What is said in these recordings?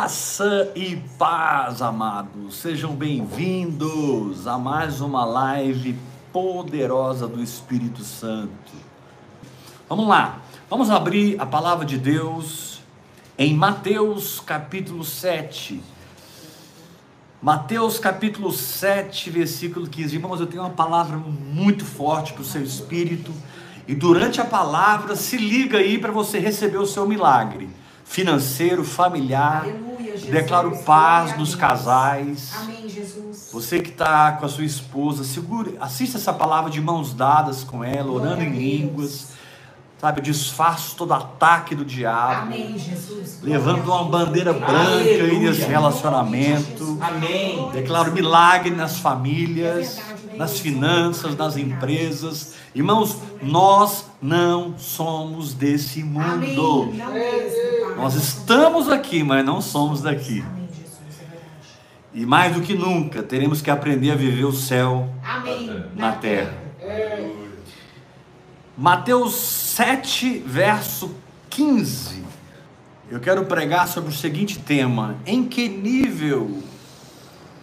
Graça e paz, amados. Sejam bem-vindos a mais uma live poderosa do Espírito Santo. Vamos lá. Vamos abrir a palavra de Deus em Mateus capítulo 7. Mateus capítulo 7, versículo 15. Irmãos, eu tenho uma palavra muito forte para o seu espírito. E durante a palavra, se liga aí para você receber o seu milagre financeiro, familiar. Declaro paz nos casais. Amém, Jesus. Você que está com a sua esposa, segure, assista essa palavra de mãos dadas com ela, orando em línguas. Sabe, eu desfaço todo ataque do diabo. Amém, Jesus. Levando uma bandeira branca aí nesse relacionamento. Amém. Declaro milagre nas famílias, É verdade, nas finanças, nas empresas. Irmãos, nós não somos desse mundo. Nós estamos aqui, mas não somos daqui. É. E mais do que nunca, teremos que aprender a viver o céu Amém. na terra. Mateus 7, verso 15. Eu quero pregar sobre o seguinte tema: em que nível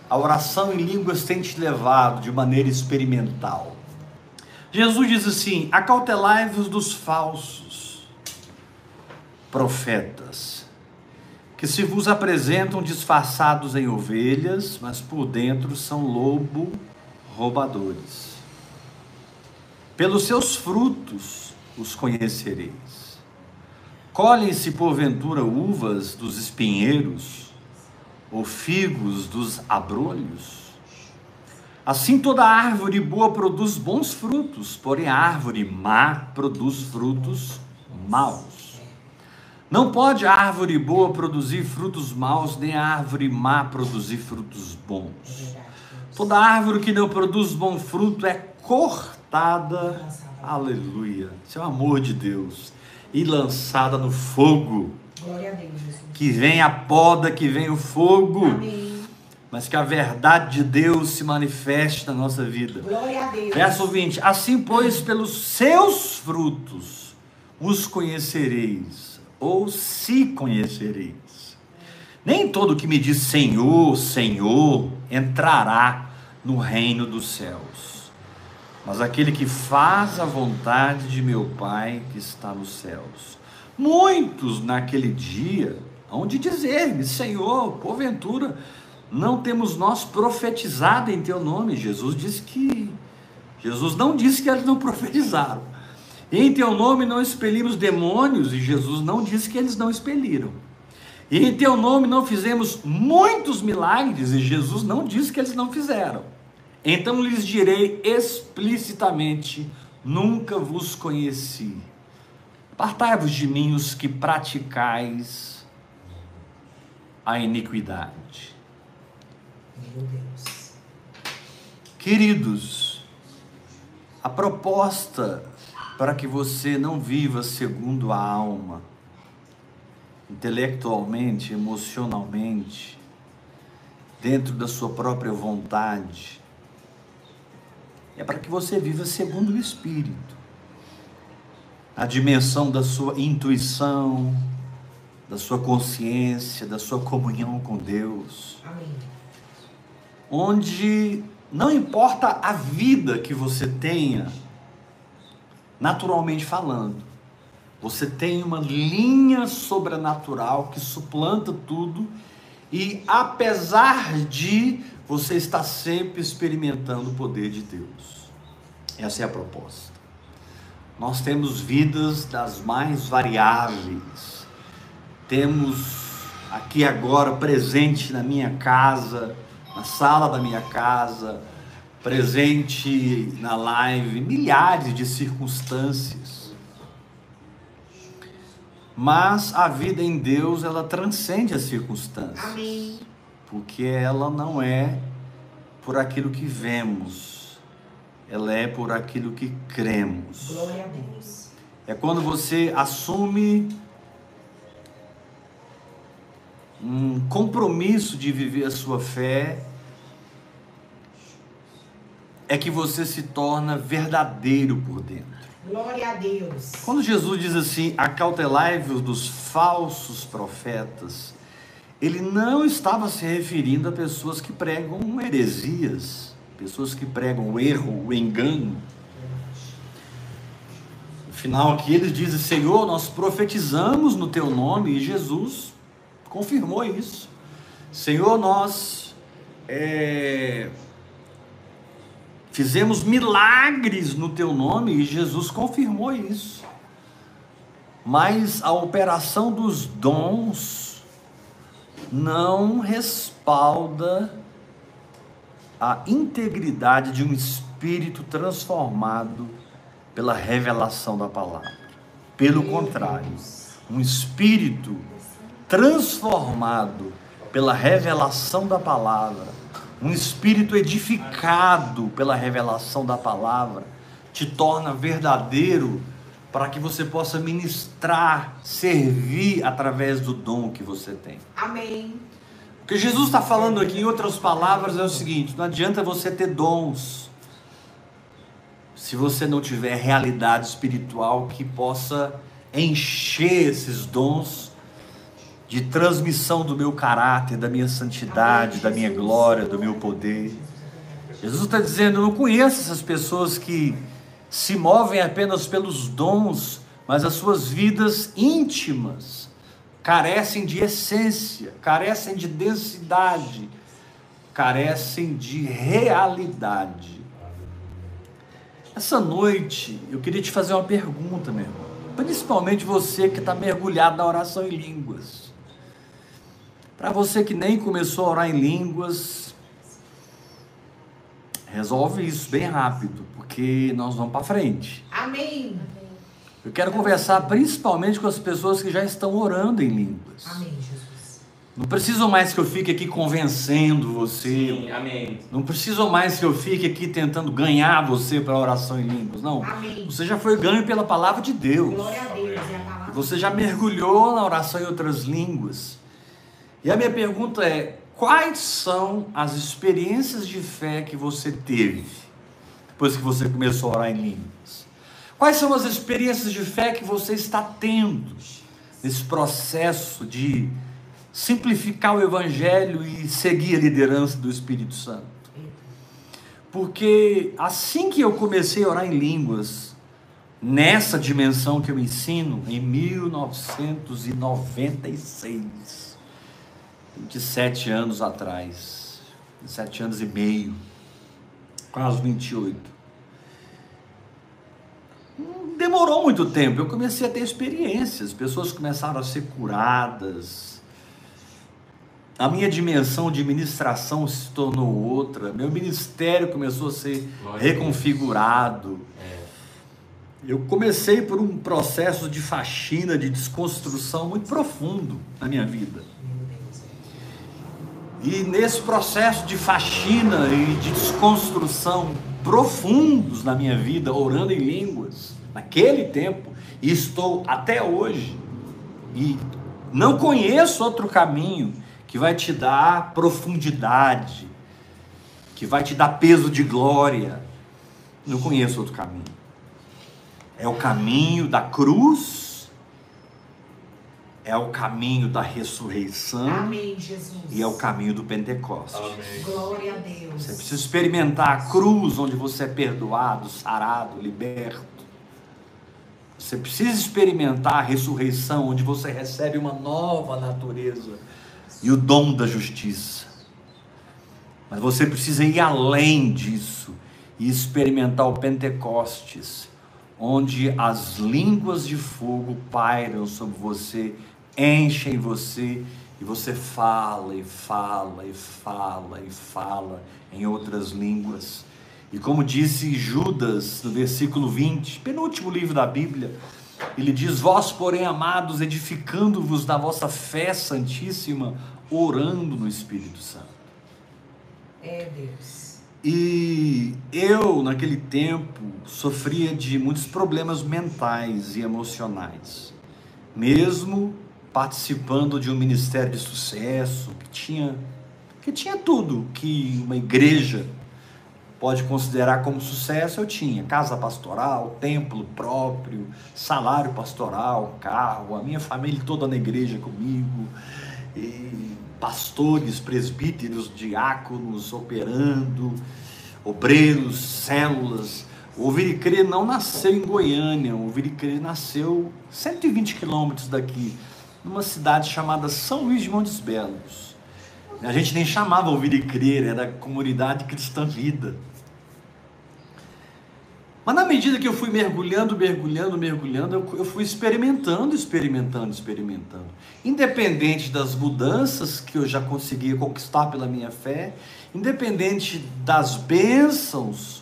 a oração em línguas tem te levado de maneira experimental? Jesus diz assim: acautelai-vos dos falsos profetas, que se vos apresentam disfarçados em ovelhas, mas por dentro são lobo roubadores. Pelos seus frutos os conhecereis. Colhem-se porventura uvas dos espinheiros, ou figos dos abrolhos? Assim toda árvore boa produz bons frutos, porém a árvore má produz frutos maus. Não pode a árvore boa produzir frutos maus, nem a árvore má produzir frutos bons. Toda árvore que não produz bom fruto é cortada, aleluia, isso é o amor de Deus, e lançada no fogo. Glória a Deus, Jesus. Que vem a poda, que vem o fogo, Amém. Mas que a verdade de Deus se manifeste na nossa vida. Glória a Deus. Verso 20: Assim, pois, pelos seus frutos os conhecereis, ou se conhecereis. Nem todo que me diz Senhor, Senhor, entrará no reino dos céus, mas aquele que faz a vontade de meu Pai que está nos céus. Muitos naquele dia hão de dizer-me: Senhor, porventura, não temos nós profetizado em teu nome? Jesus disse que Jesus não disse que eles não profetizaram. Em teu nome não expelimos demônios, e Jesus não disse que eles não expeliram. Em teu nome não fizemos muitos milagres, e Jesus não disse que eles não fizeram. Então lhes direi explicitamente: nunca vos conheci. Apartai-vos de mim os que praticais a iniquidade. Meu Deus. Queridos, a proposta para que você não viva segundo a alma, intelectualmente, emocionalmente, dentro da sua própria vontade, é para que você viva segundo o Espírito, a dimensão da sua intuição, da sua consciência, da sua comunhão com Deus Amém. Onde não importa a vida que você tenha, naturalmente falando, você tem uma linha sobrenatural que suplanta tudo e apesar de você está sempre experimentando o poder de Deus. Essa é a proposta. Nós temos vidas das mais variáveis. Temos aqui agora presente na minha casa, na sala da minha casa, presente na live, milhares de circunstâncias. Mas a vida em Deus, ela transcende as circunstâncias. Amém. Porque ela não é por aquilo que vemos, ela é por aquilo que cremos. Glória a Deus. É quando você assume um compromisso de viver a sua fé, é que você se torna verdadeiro por dentro. Glória a Deus. Quando Jesus diz assim, acautelai-vos dos falsos profetas, ele não estava se referindo a pessoas que pregam heresias, pessoas que pregam o erro, o engano. Afinal, aqui eles dizem: Senhor, nós profetizamos no teu nome, e Jesus confirmou isso. Senhor, nós é, fizemos milagres no teu nome, e Jesus confirmou isso. Mas a operação dos dons não respalda a integridade de um espírito transformado pela revelação da palavra. Pelo contrário, um espírito transformado pela revelação da palavra, um espírito edificado pela revelação da palavra, te torna verdadeiro para que você possa ministrar, servir através do dom que você tem. Amém. O que Jesus está falando aqui, em outras palavras, é o seguinte: não adianta você ter dons se você não tiver realidade espiritual que possa encher esses dons de transmissão do meu caráter, da minha santidade, da minha glória, do meu poder. Jesus está dizendo: eu não conheço essas pessoas que se movem apenas pelos dons, mas as suas vidas íntimas carecem de essência, carecem de densidade, carecem de realidade. Essa noite eu queria te fazer uma pergunta, meu irmão. Principalmente você que está mergulhado na oração em línguas. Para você que nem começou a orar em línguas, resolve isso bem rápido, porque nós vamos para frente. Amém. Eu quero conversar principalmente com as pessoas que já estão orando em línguas. Amém, Jesus. Não precisam mais que eu fique aqui convencendo você. Sim, amém. Não precisam mais que eu fique aqui tentando ganhar você para a oração em línguas. Não. Amém. Você já foi ganho pela palavra de Deus. Glória a Deus. É a palavra. Você já mergulhou na oração em outras línguas. E a minha pergunta é: quais são as experiências de fé que você teve depois que você começou a orar em línguas? Quais são as experiências de fé que você está tendo nesse processo de simplificar o Evangelho e seguir a liderança do Espírito Santo. Porque assim que eu comecei a orar em línguas, nessa dimensão que eu ensino, em 1996, 27 anos atrás, 27 anos e meio, quase 28. Demorou muito tempo, eu comecei a ter experiências, pessoas começaram a ser curadas, a minha dimensão de ministração se tornou outra, meu ministério começou a ser reconfigurado. É. Eu comecei por um processo de faxina, de desconstrução muito profundo na minha vida. E nesse processo de faxina e de desconstrução profundos na minha vida, orando em línguas, naquele tempo, e estou até hoje, e não conheço outro caminho que vai te dar profundidade, que vai te dar peso de glória. Não conheço outro caminho. É o caminho da cruz, é o caminho da ressurreição. Amém, Jesus. E é o caminho do Pentecostes. Amém. Glória a Deus. Você precisa experimentar a cruz onde você é perdoado, sarado, liberto. Você precisa experimentar a ressurreição onde você recebe uma nova natureza e o dom da justiça. Mas você precisa ir além disso e experimentar o Pentecostes, onde as línguas de fogo pairam sobre você, enchem você e você fala e fala e fala e fala em outras línguas. E como disse Judas no versículo 20, penúltimo livro da Bíblia, ele diz: Vós, porém, amados, edificando-vos da vossa fé santíssima, orando no Espírito Santo. É Deus. E eu, naquele tempo, sofria de muitos problemas mentais e emocionais. Mesmo participando de um ministério de sucesso, que tinha, que tinha tudo que uma igreja pode considerar como sucesso, eu tinha casa pastoral, templo próprio, salário pastoral, carro, a minha família toda na igreja comigo, e pastores, presbíteros, diáconos operando, obreiros, células. O Ouvir não nasceu em Goiânia, o Ouvir nasceu 120 quilômetros daqui, numa cidade chamada São Luís de Montes Belos. A gente nem chamava Ouvir e Crer, era Comunidade Cristã Vida. Mas na medida que eu fui mergulhando, mergulhando, mergulhando, eu, fui experimentando, experimentando, experimentando. Independente das mudanças que eu já conseguia conquistar pela minha fé, independente das bênçãos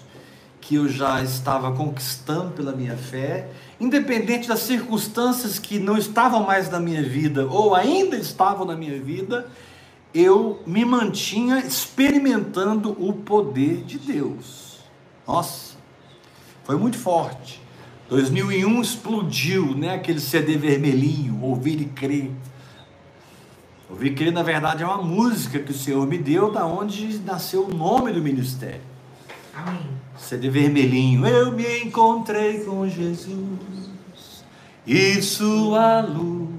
que eu já estava conquistando pela minha fé, independente das circunstâncias que não estavam mais na minha vida ou ainda estavam na minha vida, eu me mantinha experimentando o poder de Deus. Nossa, foi muito forte. 2001 explodiu, né? Aquele CD vermelhinho, Ouvir e Crer. Ouvir e Crer, na verdade, é uma música que o Senhor me deu, da onde nasceu o nome do ministério. Amém. CD vermelhinho. Eu me encontrei com Jesus e sua luz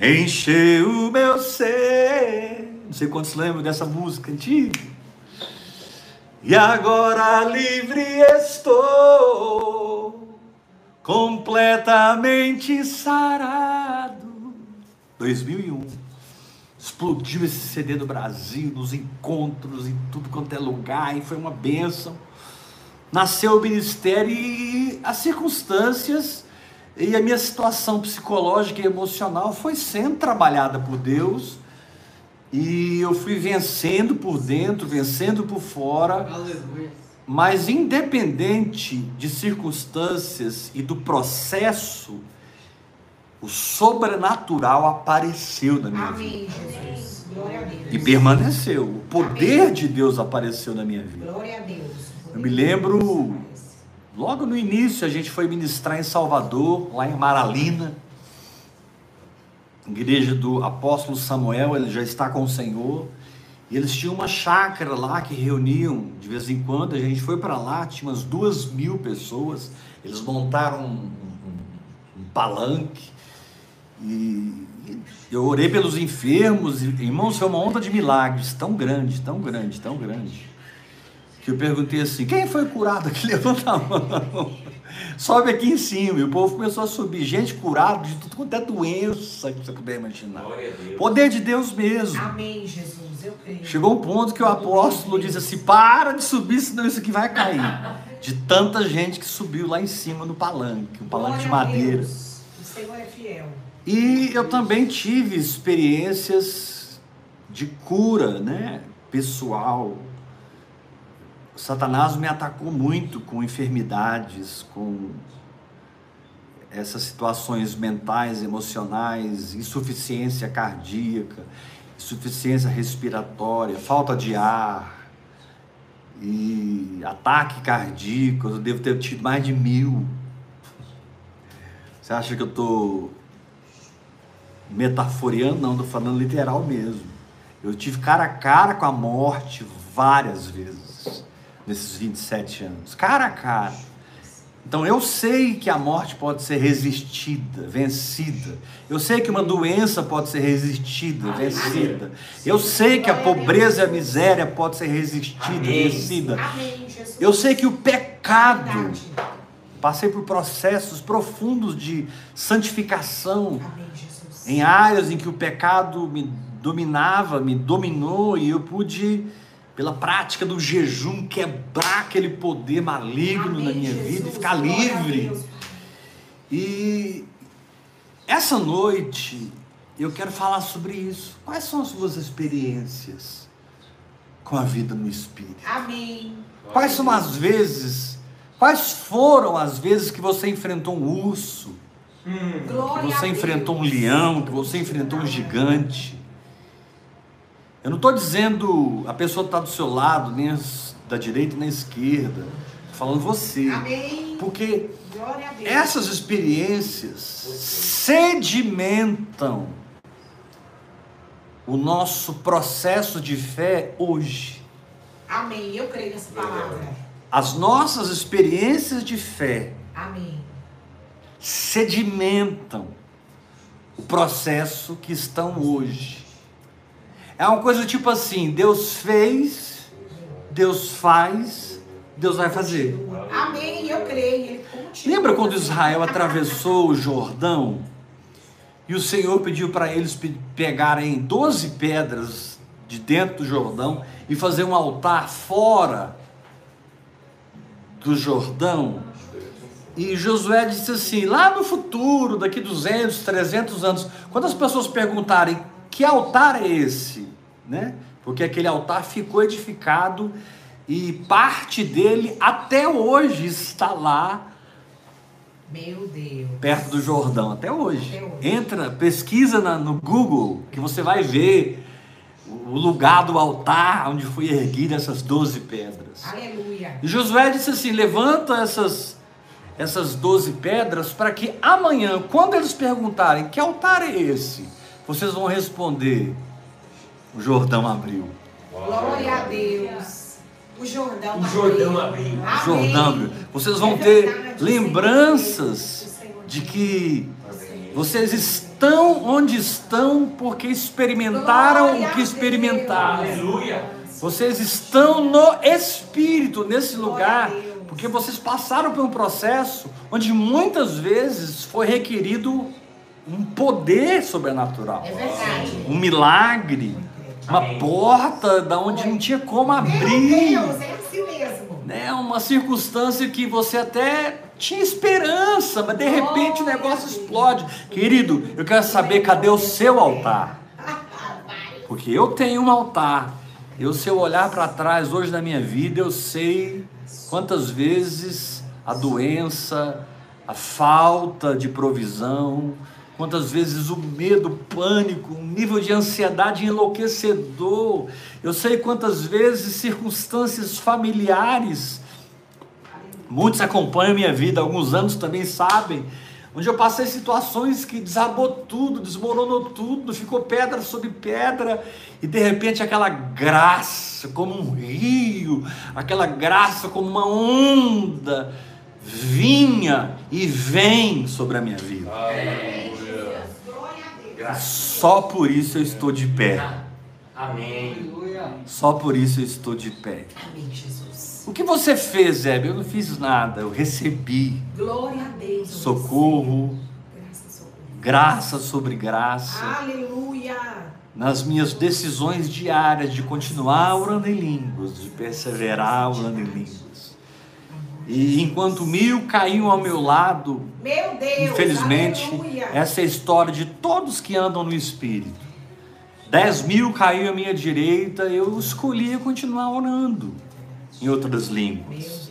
encheu o meu ser. Não sei quantos lembram dessa música antiga. E agora livre estou, completamente sarado. 2001. Explodiu esse CD do Brasil, nos encontros, em tudo quanto é lugar, e foi uma bênção. Nasceu o ministério e as circunstâncias e a minha situação psicológica e emocional foi sendo trabalhada por Deus e eu fui vencendo por dentro, vencendo por fora. Aleluia. Mas independente de circunstâncias e do processo, o sobrenatural apareceu na minha Amém, vida. Jesus. Glória a Deus. E permaneceu. O poder Amém. de Deus apareceu na minha vida. Glória a Deus. Eu me lembro, logo no início, a gente foi ministrar em Salvador, lá em Maralina igreja do apóstolo Samuel, ele já está com o Senhor. E eles tinham uma chácara lá que reuniam de vez em quando. A gente foi para lá, tinha umas duas mil pessoas. Eles montaram um, um, um palanque. E, eu orei pelos enfermos. E, irmãos, foi uma onda de milagres tão grande, tão grande, tão grande. Que eu perguntei assim: quem foi curado aqui? Levanta a mão sobe aqui em cima. E o povo começou a subir. Gente curada de tudo quanto é doença que você puder imaginar. Poder de Deus mesmo. Amém, Jesus. Eu creio. Chegou um ponto que o apóstolo disse assim: para de subir, senão isso aqui vai cair. De tanta gente que subiu lá em cima no palanque um palanque de madeira. O Senhor é fiel. E eu também tive experiências de cura, né? Pessoal, Satanás me atacou muito com enfermidades, com essas situações mentais, emocionais, insuficiência cardíaca, insuficiência respiratória, falta de ar e ataque cardíaco. Eu devo ter tido mais de mil. Você acha que eu estou metaforeando? Não, estou falando literal mesmo. Eu tive cara a cara com a morte várias vezes nesses 27 anos, cara a cara. Então eu sei que a morte pode ser resistida, vencida. Eu sei que uma doença pode ser resistida, vencida. Eu sei que a pobreza e a miséria pode ser resistida, vencida. Eu sei que o pecado passei por processos profundos de santificação em áreas em que o pecado me dominava, me dominou e eu pude pela prática do jejum, quebrar aquele poder maligno Amém, na minha Jesus, vida e ficar livre. E essa noite eu quero falar sobre isso. Quais são as suas experiências com a vida no Espírito? Amém. Quais são as vezes, quais foram as vezes que você enfrentou um urso? Hum, que você enfrentou um leão, que você enfrentou um gigante? Eu não estou dizendo a pessoa está do seu lado, nem da direita nem da esquerda. Estou falando você. Amém. Porque essas experiências sedimentam o nosso processo de fé hoje. Amém. Eu creio nessa palavra. As nossas experiências de fé. Amém. Sedimentam o processo que estão hoje. É uma coisa tipo assim: Deus fez, Deus faz, Deus vai fazer. Amém, eu creio. Lembra quando Israel atravessou o Jordão e o Senhor pediu para eles pe- pegarem 12 pedras de dentro do Jordão e fazer um altar fora do Jordão? E Josué disse assim: lá no futuro, daqui 200, 300 anos, quando as pessoas perguntarem que altar é esse, né? Porque aquele altar ficou edificado e parte dele até hoje está lá Meu Deus. perto do Jordão, até hoje. Até hoje. Entra, pesquisa na- no Google, que você vai ver o lugar do altar onde foi erguida essas 12 pedras. Aleluia. E Josué disse assim: levanta essas, essas 12 pedras para que amanhã, quando eles perguntarem que altar é esse, vocês vão responder: o Jordão abriu. Glória a Deus. O Jordão O Jordão abriu. O. Jordão abriu. Vocês vão É ter lembranças de que vocês estão onde estão porque experimentaram o que experimentaram. Vocês estão no Espírito, nesse lugar, porque vocês passaram por um processo onde muitas vezes foi requerido um poder sobrenatural, É verdade. um milagre, uma Amém. porta da onde não tinha como Meu abrir, Deus, é assim mesmo. né? Uma circunstância que você até tinha esperança, mas de repente o negócio explode. Querido, eu quero saber cadê o seu altar? Porque eu tenho um altar. Eu, se eu olhar para trás hoje na minha vida, eu sei quantas vezes a doença, a falta de provisão, quantas vezes o medo, o pânico, um nível de ansiedade enlouquecedor. Eu sei quantas vezes circunstâncias familiares. Muitos acompanham minha vida alguns anos também sabem onde eu passei situações que desabou tudo, desmoronou tudo, ficou pedra sobre pedra, e de repente aquela graça, como um rio, aquela graça como uma onda, vinha e vem sobre a minha vida. Aleluia. Só por isso eu estou de pé. Amém. Só por isso eu estou de pé. Amém, Jesus. O que você fez, Hebe? Eu não fiz nada, eu recebi Glória a Deus. socorro. graça sobre graça. Aleluia. nas minhas decisões diárias de continuar orando em línguas, de perseverar orando em línguas. E enquanto mil caíam ao meu lado, Meu Deus. infelizmente, Aleluia. essa é a história de todos que andam no Espírito. Dez mil caíam à minha direita, eu escolhi continuar orando em outras línguas.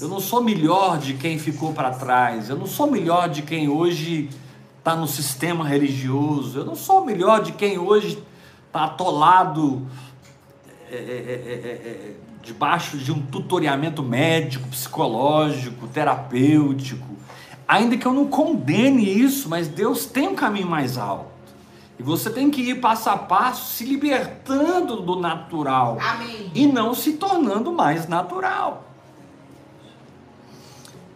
Eu não sou melhor de quem ficou para trás. Eu não sou melhor de quem hoje está no sistema religioso. Eu não sou melhor de quem hoje está atolado é, é, é, é, é, debaixo de um tutoriamento médico, psicológico, terapêutico. Ainda que eu não condene isso, mas Deus tem um caminho mais alto. E você tem que ir passo a passo, se libertando do natural Amém. e não se tornando mais natural.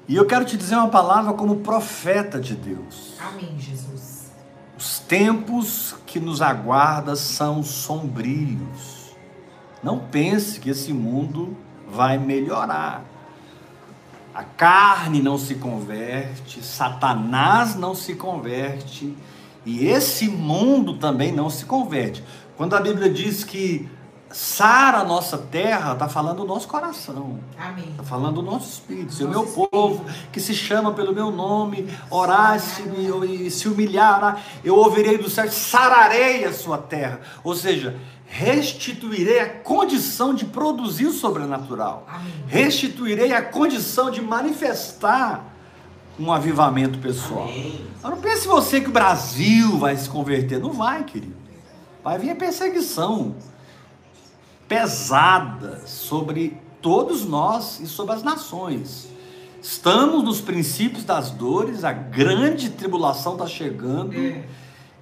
E eu quero te dizer uma palavra como profeta de Deus. Amém, Jesus. Os tempos que nos aguardam são sombrios. Não pense que esse mundo vai melhorar. A carne não se converte, Satanás não se converte e esse mundo também não se converte. Quando a Bíblia diz que sara a nossa terra, está falando do nosso coração. Amém. Está falando do nosso espírito. Se o meu povo, que se chama pelo meu nome, orar e se humilhar, eu ouvirei do céu, sararei a sua terra. Ou seja, restituirei a condição de produzir o sobrenatural. Restituirei a condição de manifestar um avivamento pessoal. Mas não pense você que o Brasil vai se converter. Não vai, querido. Vai vir a perseguição pesada sobre todos nós e sobre as nações. Estamos nos princípios das dores, a grande tribulação está chegando.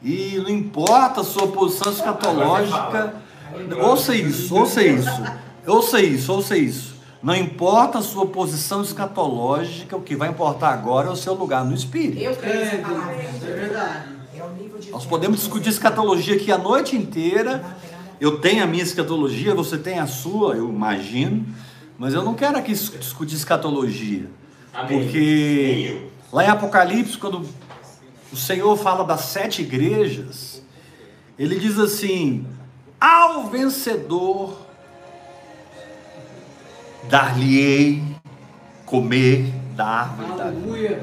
E não importa a sua posição escatológica. Ouça isso, ouça isso. Ouça isso, ouça isso. Não importa a sua posição escatológica, o que vai importar agora é o seu lugar no Espírito. Eu creio nessa palavra. É verdade. É Nós podemos discutir escatologia aqui a noite inteira, eu tenho a minha escatologia, você tem a sua, eu imagino, mas eu não quero aqui dis- discutir escatologia. Amém. Porque lá em Apocalipse, quando o Senhor fala das sete igrejas, ele diz assim: ao vencedor dar-lhe-ei comer da árvore da vida.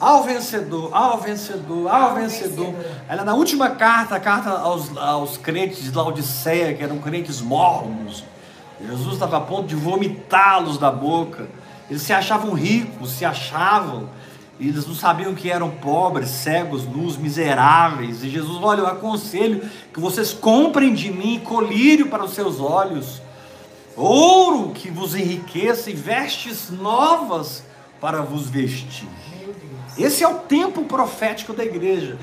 Ao vencedor, ao vencedor, ao vencedor. Ela na última carta, a carta aos, aos crentes de Laodiceia, que eram crentes mornos. Jesus estava a ponto de vomitá-los da boca. Eles se achavam ricos, se achavam. Eles não sabiam que eram pobres, cegos, nus, miseráveis. E Jesus, olha, eu aconselho que vocês comprem de mim colírio para os seus olhos, ouro que vos enriqueça e vestes novas para vos vestir. Esse é o tempo profético da igreja.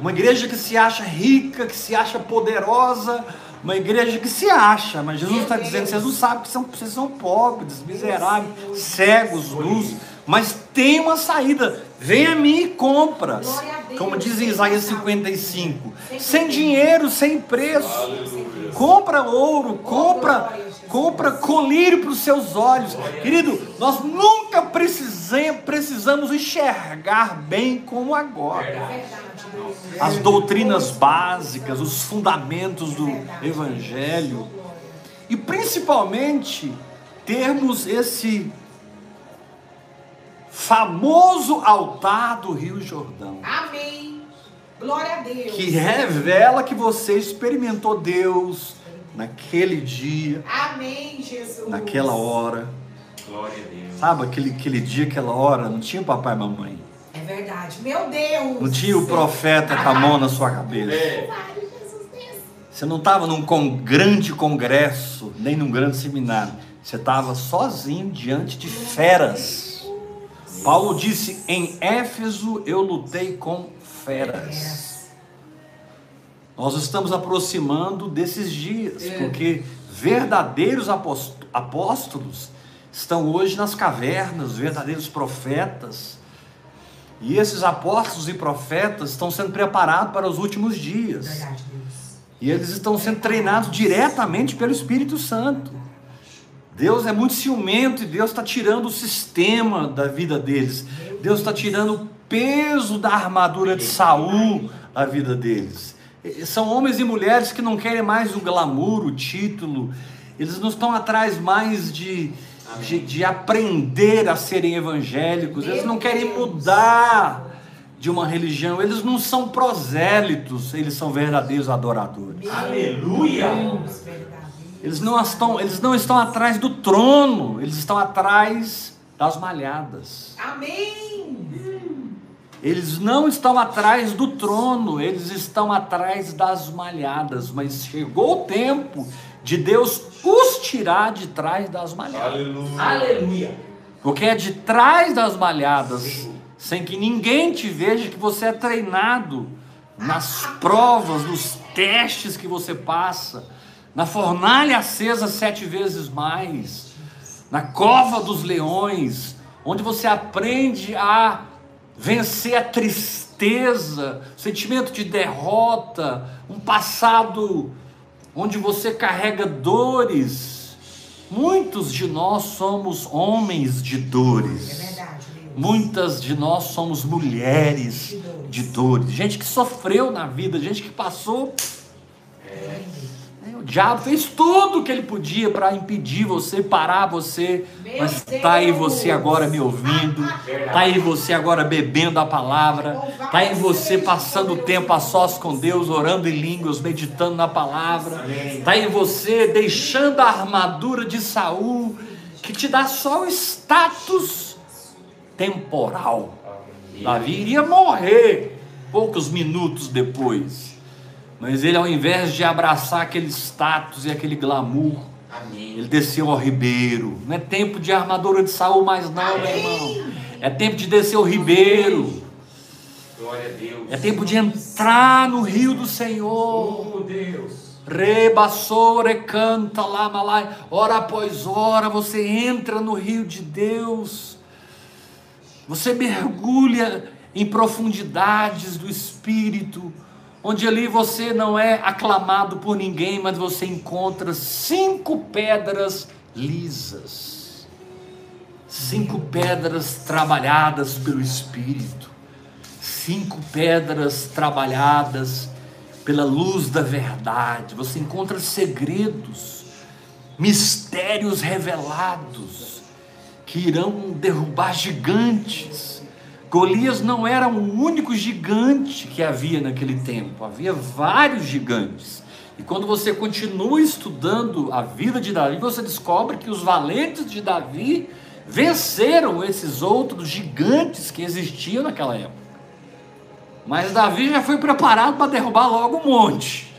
Uma igreja que se acha rica, que se acha poderosa, uma igreja que se acha, mas Jesus está dizendo: vocês não sabem que são, vocês são pobres, miseráveis, cegos, nus, mas tem uma saída. Vem a mim e compra. Deus. Como diz em Isaías 55, Sem dinheiro, sem preço. Compra ouro, compra, glória a Jesus. compra colírio para os seus olhos. Querido, nós nunca precisam, precisamos enxergar bem como agora. As doutrinas básicas, os fundamentos do. Evangelho. E principalmente termos esse famoso altar do Rio Jordão. Amém. Glória a Deus. que revela que você experimentou Deus naquele dia, Amém, Jesus. naquela hora. Glória a Deus. Sabe aquele, aquele dia, aquela hora, não tinha papai e mamãe. É verdade. Meu Deus. Não tinha o profeta com a mão na sua cabeça. É. Você não estava num con- grande congresso, nem num grande seminário. Você estava sozinho diante de feras. Paulo disse: Em Éfeso eu lutei com feras. Nós estamos aproximando desses dias, porque verdadeiros após- apóstolos estão hoje nas cavernas, verdadeiros profetas. E esses apóstolos e profetas estão sendo preparados para os últimos dias. E eles estão sendo treinados diretamente pelo Espírito Santo. Deus é muito ciumento e Deus está tirando o sistema da vida deles. Deus está tirando o peso da armadura de Saul da vida deles. São homens e mulheres que não querem mais o glamour, o título. Eles não estão atrás mais de, de, de aprender a serem evangélicos. Eles não querem mudar de uma religião. Eles não são prosélitos, eles são verdadeiros adoradores. Aleluia. Eles não estão, eles não estão atrás do trono, eles estão atrás das malhadas. Amém. Eles não estão atrás do trono, eles estão atrás das malhadas. Mas chegou o tempo de Deus os tirar de trás das malhadas. Aleluia. Aleluia. Porque é de trás das malhadas, sem que ninguém te veja, que você é treinado nas provas, nos testes que você passa, na fornalha acesa sete vezes mais, na cova dos leões, onde você aprende a vencer a tristeza, sentimento de derrota, um passado onde você carrega dores. Muitos de nós somos homens de É dores. verdade, Deus. Muitas de nós somos mulheres de dores, gente que sofreu na vida, gente que passou. É, O diabo fez tudo o que ele podia para impedir você, parar você, Meu mas está aí você agora me ouvindo, está aí você agora bebendo a palavra, está aí você passando o tempo a sós com Deus, orando em línguas, meditando na palavra, está aí você deixando a armadura de Saul, que te dá só o status temporal. Davi iria morrer poucos minutos depois. Mas ele, ao invés de abraçar aquele status e aquele glamour, Amém. ele desceu ao ribeiro. Não é tempo de armadura de Saul mais não, meu irmão. É tempo de descer ao ribeiro. Glória a Deus. É tempo de entrar no rio do Senhor. Oh, Deus. Recanta lá, malai. Hora após hora você entra no rio de Deus. Você mergulha em profundidades do Espírito, onde ali você não é aclamado por ninguém, mas você encontra cinco pedras lisas, cinco pedras trabalhadas pelo Espírito, cinco pedras trabalhadas pela luz da verdade. Você encontra segredos, mistérios revelados que irão derrubar gigantes Golias não era o único gigante que havia naquele tempo, havia vários gigantes. E quando você continua estudando a vida de Davi, você descobre que os valentes de Davi venceram esses outros gigantes que existiam naquela época. Mas Davi já foi preparado para derrubar logo um monte.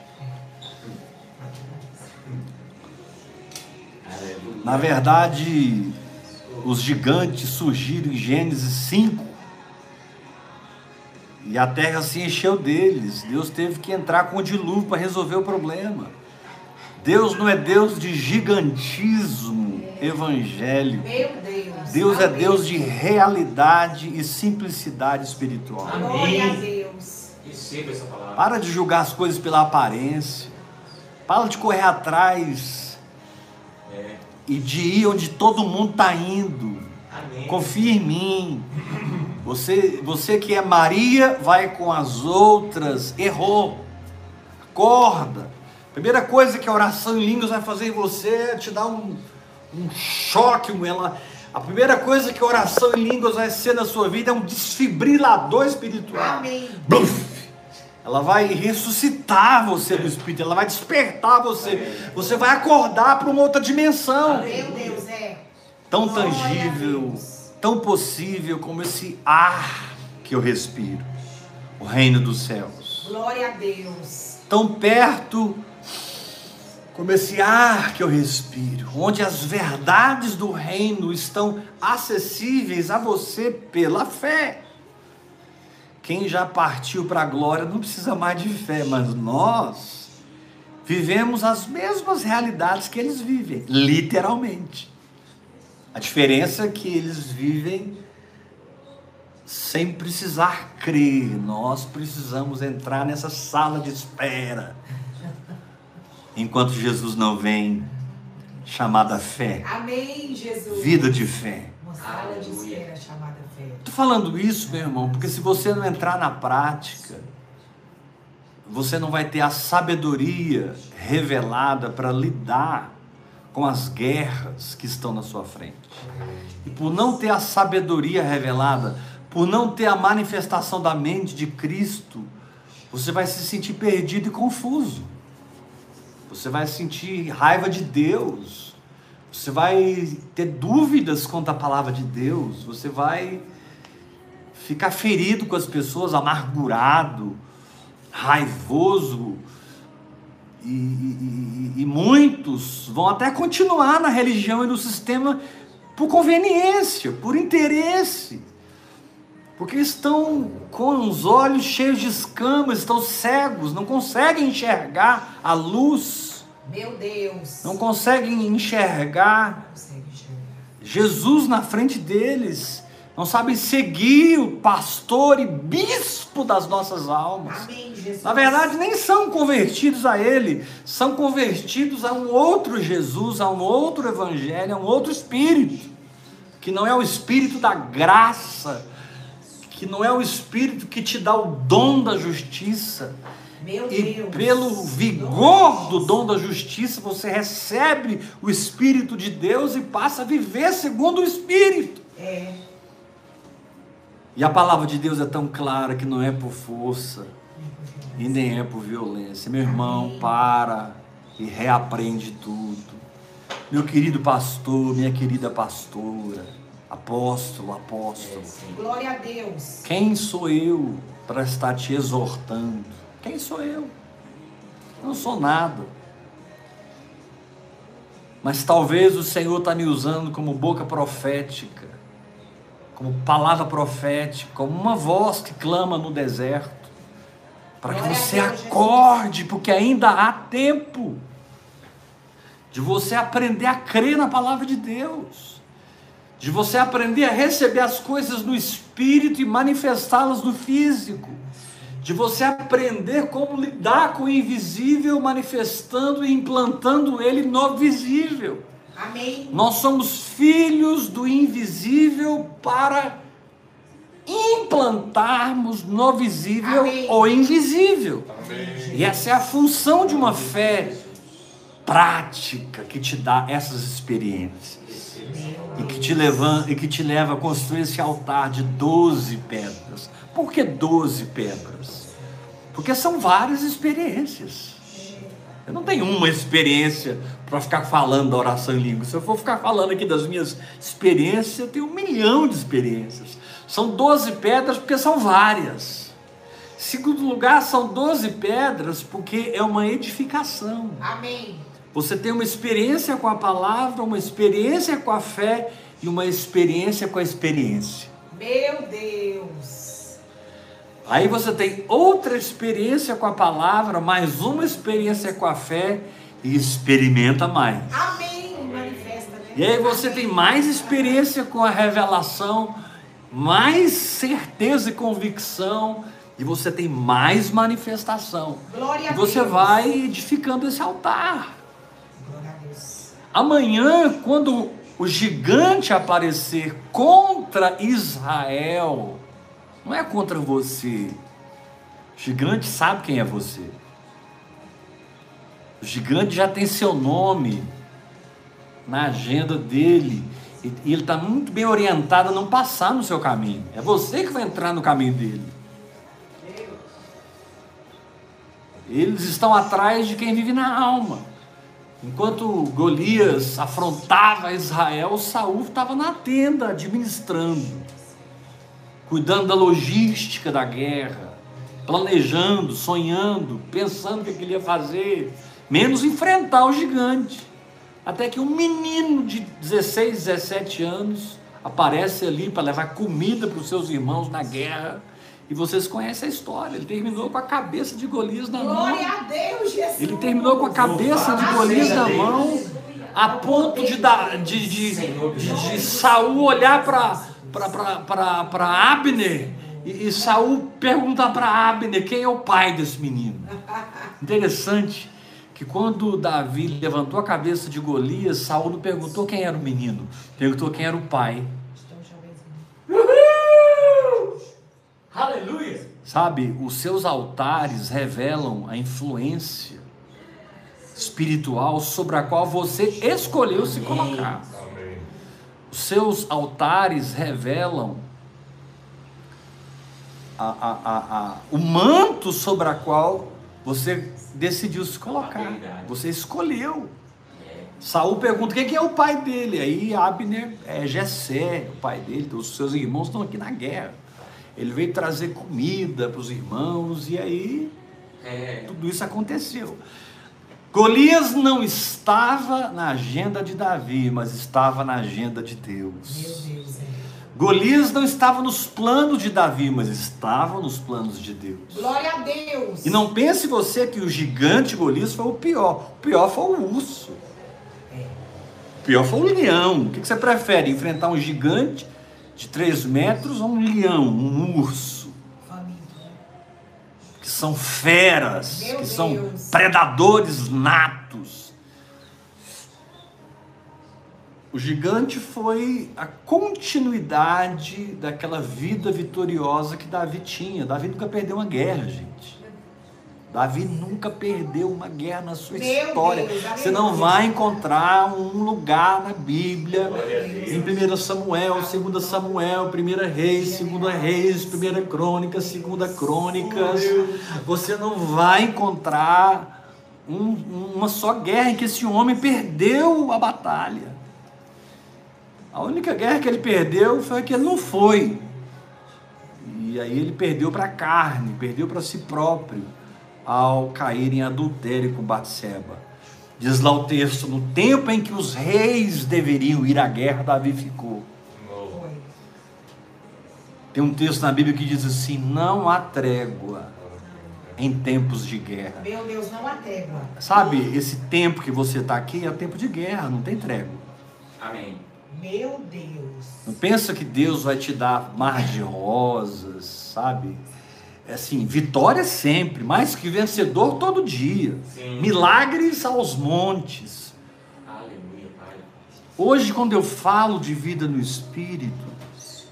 Na verdade, os gigantes surgiram em Gênesis 5, e a terra se encheu deles. Deus teve que entrar com o dilúvio para resolver o problema. Deus não é Deus de gigantismo evangélico. Deus. Deus é. Deus de realidade e simplicidade espiritual. Glória a Amém. Deus. Para de julgar as coisas pela aparência. Para de correr atrás É. e de ir onde todo mundo está indo. Amém. Confia em mim. Você, você que é Maria, vai com as outras. Errou. Acorda. Primeira coisa que a oração em línguas vai fazer em você é te dar um, um choque. um ela, a primeira coisa que a oração em línguas vai ser na sua vida é um desfibrilador espiritual. Amém. Bluf! Ela vai ressuscitar você do espírito, ela vai despertar você. Você vai acordar para uma outra dimensão Meu Deus, é. tão Glória tangível. Tão possível como esse ar que eu respiro, o reino dos céus. Glória a Deus. Tão perto como esse ar que eu respiro, onde as verdades do reino estão acessíveis a você pela fé. Quem já partiu para a glória não precisa mais de fé, mas nós vivemos as mesmas realidades que eles vivem, literalmente. A diferença é que eles vivem sem precisar crer. Nós precisamos entrar nessa sala de espera. Enquanto Jesus não vem, chamada fé, Amém, Jesus. vida de fé. Uma sala de espera chamada fé. Estou falando isso, meu irmão, porque se você não entrar na prática, você não vai ter a sabedoria revelada para lidar com as guerras que estão na sua frente. E por não ter a sabedoria revelada, por não ter a manifestação da mente de Cristo, você vai se sentir perdido e confuso. Você vai sentir raiva de Deus. Você vai ter dúvidas quanto à palavra de Deus. Você vai ficar ferido com as pessoas, amargurado, raivoso. E, e- muitos vão até continuar na religião e no sistema por conveniência, por interesse. Porque estão com os olhos cheios de escamas, estão cegos, não conseguem enxergar a luz, Meu Deus. não conseguem enxergar consegue enxergar. Jesus na frente deles, não sabem seguir o pastor e bispo das nossas almas. Amém. Na verdade, nem são convertidos a Ele, são convertidos a um outro Jesus, a um outro Evangelho, a um outro Espírito, que não é o Espírito da graça, que não é o Espírito que te dá o dom da justiça, Meu e Deus. pelo vigor do dom da justiça, você recebe o Espírito de Deus e passa a viver segundo o Espírito. É. E a palavra de Deus é tão clara que não é por força e nem é por violência. Meu irmão, para e reaprende tudo. Meu querido pastor, minha querida pastora, apóstolo, apóstolo. Glória a Deus. Quem sou eu para estar te exortando? Quem sou eu? Eu não sou nada. Mas talvez o Senhor está me usando como boca profética, como palavra profética, como uma voz que clama no deserto, para que você acorde, porque ainda há tempo de você aprender a crer na palavra de Deus, de você aprender a receber as coisas no espírito e manifestá-las no físico, de você aprender como lidar com o invisível, manifestando e implantando ele no visível. Amém. Nós somos filhos do invisível para implantarmos no visível Amém. o invisível. E essa é a função de uma fé prática que te dá essas experiências. E que te leva, e que te leva a construir esse altar de 12 pedras. Por que 12 pedras? Porque são várias experiências. Eu não tenho uma experiência para ficar falando da oração em língua. Se eu for ficar falando aqui das minhas experiências, eu tenho um milhão de experiências. São 12 pedras porque são várias. Segundo lugar, são 12 pedras porque é uma edificação. Amém. Você tem uma experiência com a palavra, uma experiência com a fé e uma experiência com a experiência. Meu Deus. Aí você tem outra experiência com a palavra, mais uma experiência com a fé e experimenta mais. Amém. Manifesta, né? E aí você tem mais experiência com a revelação, mais certeza e convicção, e você tem mais manifestação. Glória a E você Deus. vai edificando esse altar. Glória a Deus. Amanhã, quando o gigante aparecer contra Israel, não é contra você. O gigante sabe quem é você. O gigante já tem seu nome na agenda dele. E ele está muito bem orientado a não passar no seu caminho. É você que vai entrar no caminho dele. Eles estão atrás de quem vive na alma. Enquanto Golias afrontava Israel, Saul estava na tenda administrando, cuidando da logística da guerra, planejando, sonhando, pensando o que ele ia fazer, menos enfrentar o gigante. Até que um menino de 16, 17 anos aparece ali para levar comida para os seus irmãos na guerra. E vocês conhecem a história. Ele terminou com a cabeça de Golias na mão. Glória a Deus, Jesus. Ele terminou com a cabeça de Golias na mão, a ponto de, dar, de, de, de, de Saul olhar para Abner e, e Saul perguntar para Abner quem é o pai desse menino. Interessante que quando Davi levantou a cabeça de Golias, Saul não perguntou quem era o menino, perguntou quem era o pai. Aleluia! Sabe, os seus altares revelam a influência espiritual sobre a qual você escolheu se colocar. Os seus altares revelam a, a, a, o manto sobre a qual você decidiu se colocar. Você escolheu. Saul pergunta quem que é o pai dele. Aí Abner é Jessé, o pai dele. Os seus irmãos estão aqui na guerra. Ele veio trazer comida para os irmãos e aí É. tudo isso aconteceu. Golias não estava na agenda de Davi, mas estava na agenda de Meu Deus. É. Golias não estava nos planos de Davi, mas estava nos planos de Deus. Glória a Deus. E não pense você que o gigante Golias foi o pior. O pior foi o urso. O pior foi o leão. O que você prefere? Enfrentar um gigante de 3 metros ou um leão, um urso? Que são feras, Meu que são Deus. predadores natos. O gigante foi a continuidade daquela vida vitoriosa que Davi tinha. Davi nunca perdeu uma guerra, gente. Davi nunca perdeu uma guerra na sua Meu história. Deus, Você não vai encontrar um lugar na Bíblia, em 1 Samuel, 2 Samuel, 1 Reis, 2 Reis, 1 Crônicas, 2 Crônicas. Você não vai encontrar um- uma só guerra em que esse homem perdeu a batalha. A única guerra que ele perdeu foi a que ele não foi. E aí ele perdeu para a carne, perdeu para si próprio, ao cair em adultério com Batseba. Diz lá o texto: no tempo em que os reis deveriam ir à guerra, Davi ficou. Foi. Tem um texto na Bíblia que diz assim: não há trégua em tempos de guerra. Meu Deus, não há trégua. Sabe, esse tempo que você está aqui é tempo de guerra, não tem trégua. Amém. Meu Deus. Não pensa que Deus vai te dar mar de rosas, sabe? é assim, vitória sempre, mais que vencedor todo dia. Sim. Milagres aos montes. Aleluia, Pai. Hoje, quando eu falo de vida no Espírito,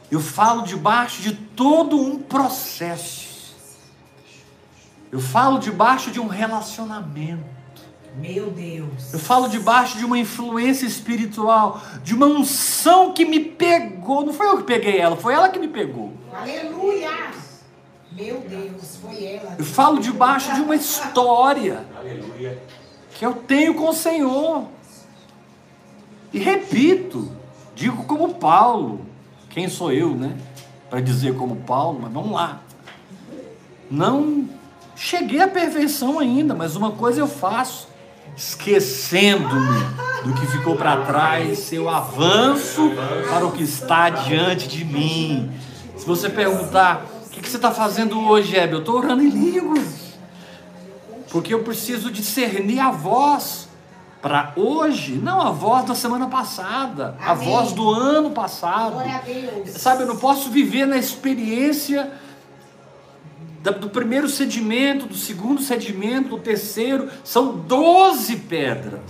eu falo debaixo de todo um processo. Eu falo debaixo de um relacionamento. Meu Deus. Eu falo debaixo de uma influência espiritual, de uma unção que me pegou. Não foi eu que peguei ela, foi ela que me pegou. Aleluia. Meu Deus, foi ela. Eu falo debaixo de uma história Aleluia. que eu tenho com o Senhor. E repito, digo como Paulo. Quem sou eu, né? Para dizer como Paulo, mas vamos lá. Não cheguei à perfeição ainda, mas uma coisa eu faço, esquecendo-me do que ficou para trás, eu avanço para o que está diante de mim. Se você perguntar, o que, que você está fazendo hoje, Hebe? Eu estou orando em línguas. Porque eu preciso discernir a voz para hoje, não a voz da semana passada, a Amém. voz do ano passado. A. Sabe, eu não posso viver na experiência do primeiro sedimento, do segundo sedimento, do terceiro. São 12 pedras.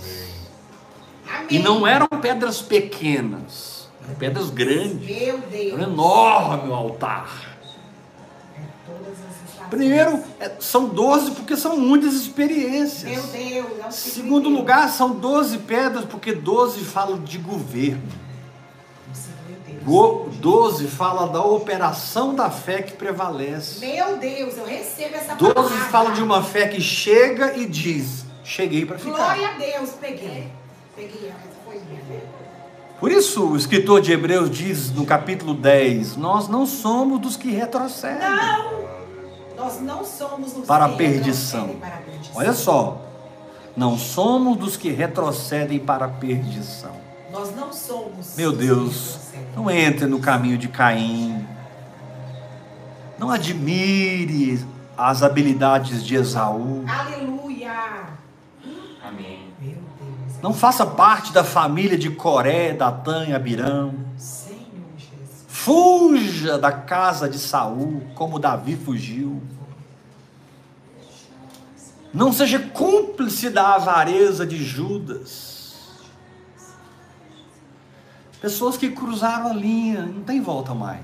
Amém. E não eram pedras pequenas, eram pedras grandes. Meu Deus. Era enorme o altar. Estações. Primeiro, é, são 12 porque são muitas experiências. Meu Deus. é um Segundo lugar, são 12 pedras porque 12 fala de governo. 12 fala da operação da fé que prevalece. Meu Deus, eu recebo essa 12 palavra. fala de uma fé que chega e diz: Cheguei para ficar. Glória a Deus, peguei. Peguei, foi. Por isso, o escritor de Hebreus diz no capítulo 10: Nós não somos dos que retrocedem Não! Nós não somos os para a que perdição. retrocedem para a perdição. Olha só. Não somos dos que retrocedem para a perdição. Nós não somos. Meu Deus, não entre no caminho de Caim. Não admire as habilidades de Esaú. Aleluia! Amém. Meu Deus. Não faça parte da família de Coré, Datã e Abirão. Senhor Jesus. Fuja da casa de Saul, como Davi fugiu. Não seja cúmplice da avareza de Judas. Pessoas que cruzaram a linha, não tem volta mais.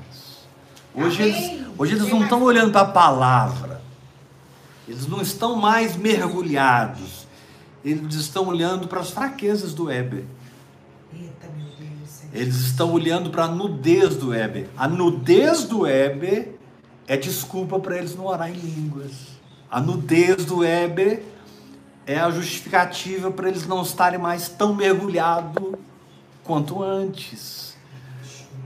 Hoje Amém. eles, hoje eles não estão olhando para a palavra. Eles não estão mais mergulhados. Eles estão olhando para as fraquezas do Heber. Eita, meu Deus. Senhor. Eles estão olhando para a nudez do Heber. A nudez do Heber é desculpa para eles não orar em línguas. A nudez do Heber é a justificativa para eles não estarem mais tão mergulhados quanto antes.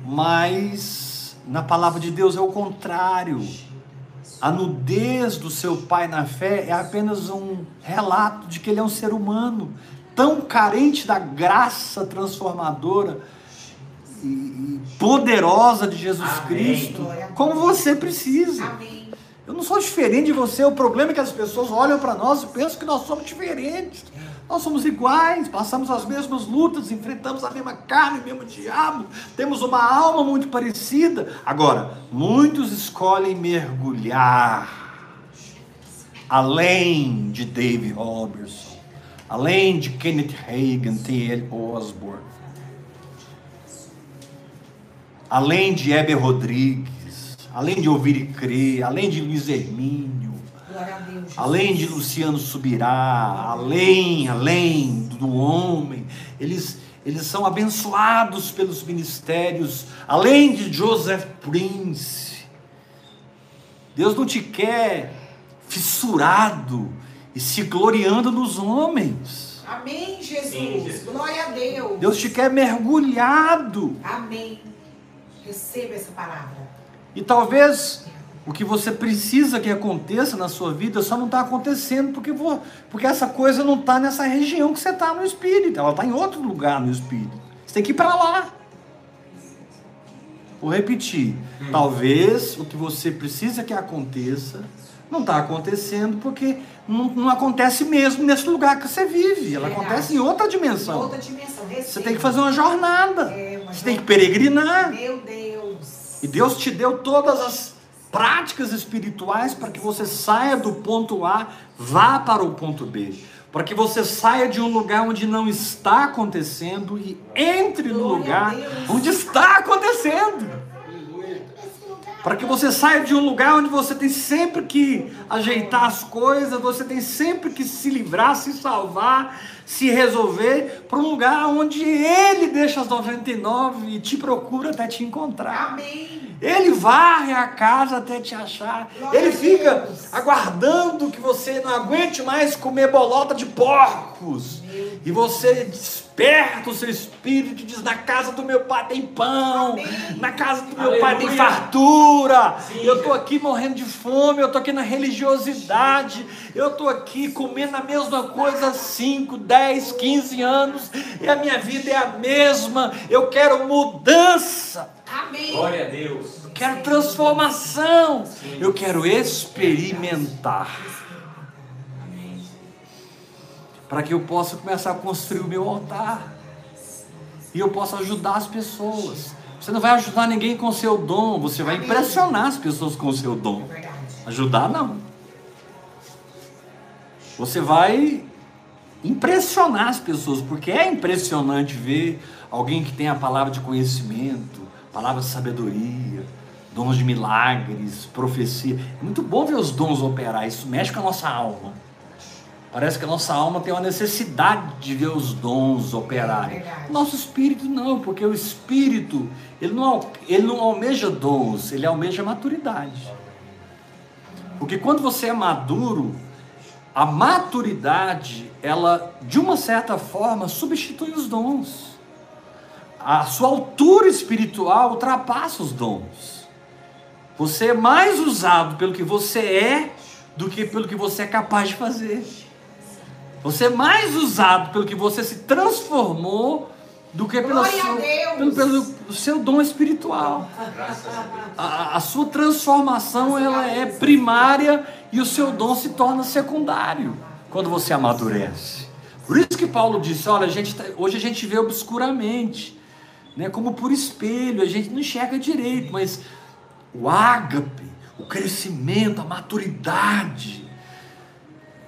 Mas na palavra de Deus é o contrário. A nudez do seu pai na fé é apenas um relato de que ele é um ser humano tão carente da graça transformadora e- poderosa de Jesus Amém. Cristo, como você precisa. Amém. Eu não sou diferente de você. O problema é que as pessoas olham para nós e pensam que nós somos diferentes. Nós somos iguais, passamos as mesmas lutas, enfrentamos a mesma carne, o mesmo diabo, temos uma alma muito parecida. Agora, muitos escolhem mergulhar além de David Robertson, além de Kenneth Hagin, T.L. Osborne, além de Heber Rodrigues, além de Ouvir e Crer, além de Luiz Hermínio, Deus. Além de Luciano Subirá, além, além do homem, eles, eles são abençoados pelos ministérios, além de Joseph Prince. Deus não te quer fissurado e se gloriando nos homens. Amém, Jesus. Sim, Jesus. Glória a Deus. Deus te quer mergulhado. Amém. Receba essa palavra. E talvez o que você precisa que aconteça na sua vida só não está acontecendo porque, vo- porque essa coisa não está nessa região que você está no espírito, ela está em outro lugar no espírito. Você tem que ir para lá. Vou repetir. Talvez o que você precisa que aconteça não está acontecendo porque não, não acontece mesmo nesse lugar que você vive. Ela Verdade. acontece em outra Em dimensão. outra dimensão. Você tem que fazer uma jornada. É, uma Você tem que jornada. peregrinar. Meu Deus. E Deus te deu todas as práticas espirituais para que você saia do ponto A, vá para o ponto B. Para que você saia de um lugar onde não está acontecendo e entre no lugar onde está acontecendo. Para que você saia de um lugar onde você tem sempre que ajeitar as coisas, você tem sempre que se livrar, se salvar, se resolver, para um lugar onde Ele deixa as 99 e te procura até te encontrar. Amém. Ele varre a casa até te achar. Glória Ele fica aguardando que você não aguente mais comer bolota de porcos. E você desperta o seu espírito e diz: Na casa do meu pai tem pão, Amém. na casa do meu pai tem Aleluia. fartura. Sim. Eu estou aqui morrendo de fome, eu estou aqui na religiosidade, eu estou aqui comendo a mesma coisa há 5, 10, 15 anos, e a minha vida é a mesma. Eu quero mudança. Amém. Glória a Deus. Eu quero transformação. Eu quero experimentar. Para que eu possa começar a construir o meu altar. E eu possa ajudar as pessoas. Você não vai ajudar ninguém com o seu dom, você vai impressionar as pessoas com o seu dom. Ajudar não. Você vai impressionar as pessoas, porque é impressionante ver alguém que tem a palavra de conhecimento, palavra de sabedoria, dons de milagres, profecia. É muito bom ver os dons operar, isso mexe com a nossa alma. Parece que a nossa alma tem uma necessidade de ver os dons operarem. Verdade. Nosso espírito não, porque o espírito, ele não, ele não almeja dons, ele almeja maturidade. Porque quando você é maduro, a maturidade, ela, de uma certa forma, substitui os dons. A sua altura espiritual ultrapassa os dons. Você é mais usado pelo que você é do que pelo que você é capaz de fazer. Você é mais usado pelo que você se transformou do que pelo Glória a seu, Deus. pelo, pelo seu dom espiritual. A, a sua transformação ela é primária e o seu dom se torna secundário quando você amadurece. Por isso que Paulo disse: olha, a gente tá- hoje a gente vê obscuramente, né, como por espelho, a gente não enxerga direito, mas o ágape, o crescimento, a maturidade,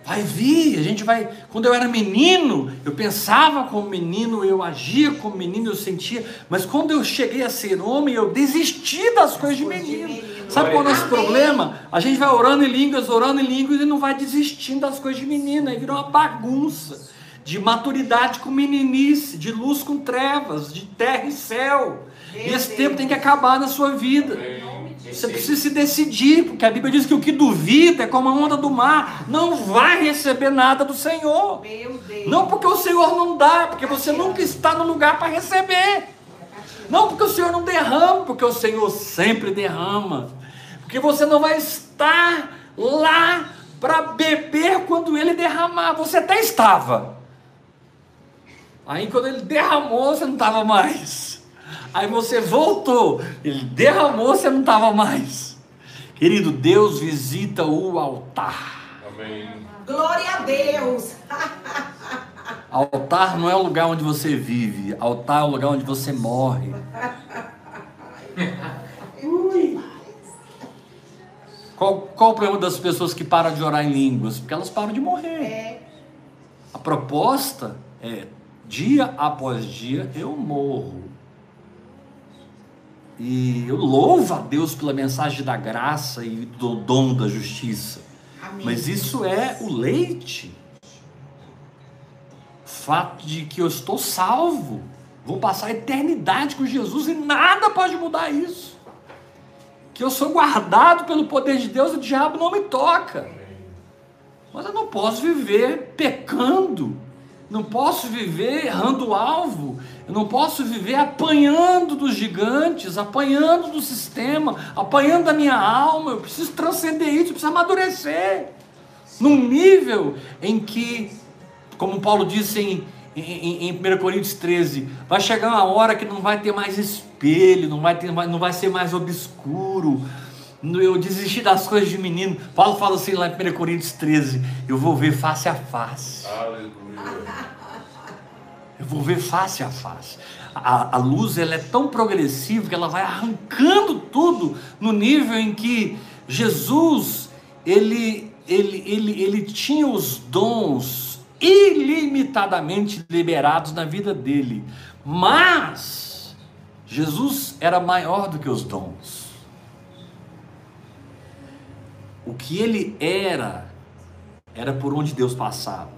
Vai vir, a gente vai. Quando eu era menino, eu pensava como menino, eu agia como menino, eu sentia. Mas quando eu cheguei a ser homem, eu desisti das coisas de menino. Sabe qual é o nosso problema? A gente vai orando em línguas, orando em línguas e não vai desistindo das coisas de menino. Aí virou uma bagunça de maturidade com meninice, de luz com trevas, de terra e céu. E esse tempo tem que acabar na sua vida. Você precisa se decidir, porque a Bíblia diz que o que duvida é como a onda do mar, não vai receber nada do Senhor. Não porque o Senhor não dá, porque você nunca está no lugar para receber. Não porque o Senhor não derrama, porque o Senhor sempre derrama. Porque você não vai estar lá para beber quando ele derramar. Você até estava. Aí quando ele derramou, você não estava mais. Aí você voltou, ele derramou, você não estava mais. Querido, Deus visita o altar. Amém. Glória a Deus. Altar não é o lugar onde você vive, altar é o lugar onde você morre. Qual, qual o problema das pessoas que param de orar em línguas? Porque elas param de morrer. É. A proposta é, dia após dia eu morro. E eu louvo a Deus pela mensagem da graça e do dom da justiça. Amém. Mas isso é o leite. O fato de que eu estou salvo. Vou passar a eternidade com Jesus e nada pode mudar isso. Que eu sou guardado pelo poder de Deus e o diabo não me toca. Mas eu não posso viver pecando. Não posso viver errando alvo. Eu não posso viver apanhando dos gigantes, apanhando do sistema, apanhando da minha alma. Eu preciso transcender isso, eu preciso amadurecer. Num nível em que, como Paulo disse em, em, em 1 Coríntios 13, vai chegar uma hora que não vai ter mais espelho, não vai, ter, não vai ser mais obscuro. Eu desisti das coisas de menino. Paulo fala assim lá em 1 Coríntios 13: Eu vou ver face a face. Aleluia. Eu vou ver face a face. A, a luz ela é tão progressiva que ela vai arrancando tudo no nível em que Jesus, ele, ele, ele, ele tinha os dons ilimitadamente liberados na vida dele, mas Jesus era maior do que os dons. O que ele era, era por onde Deus passava.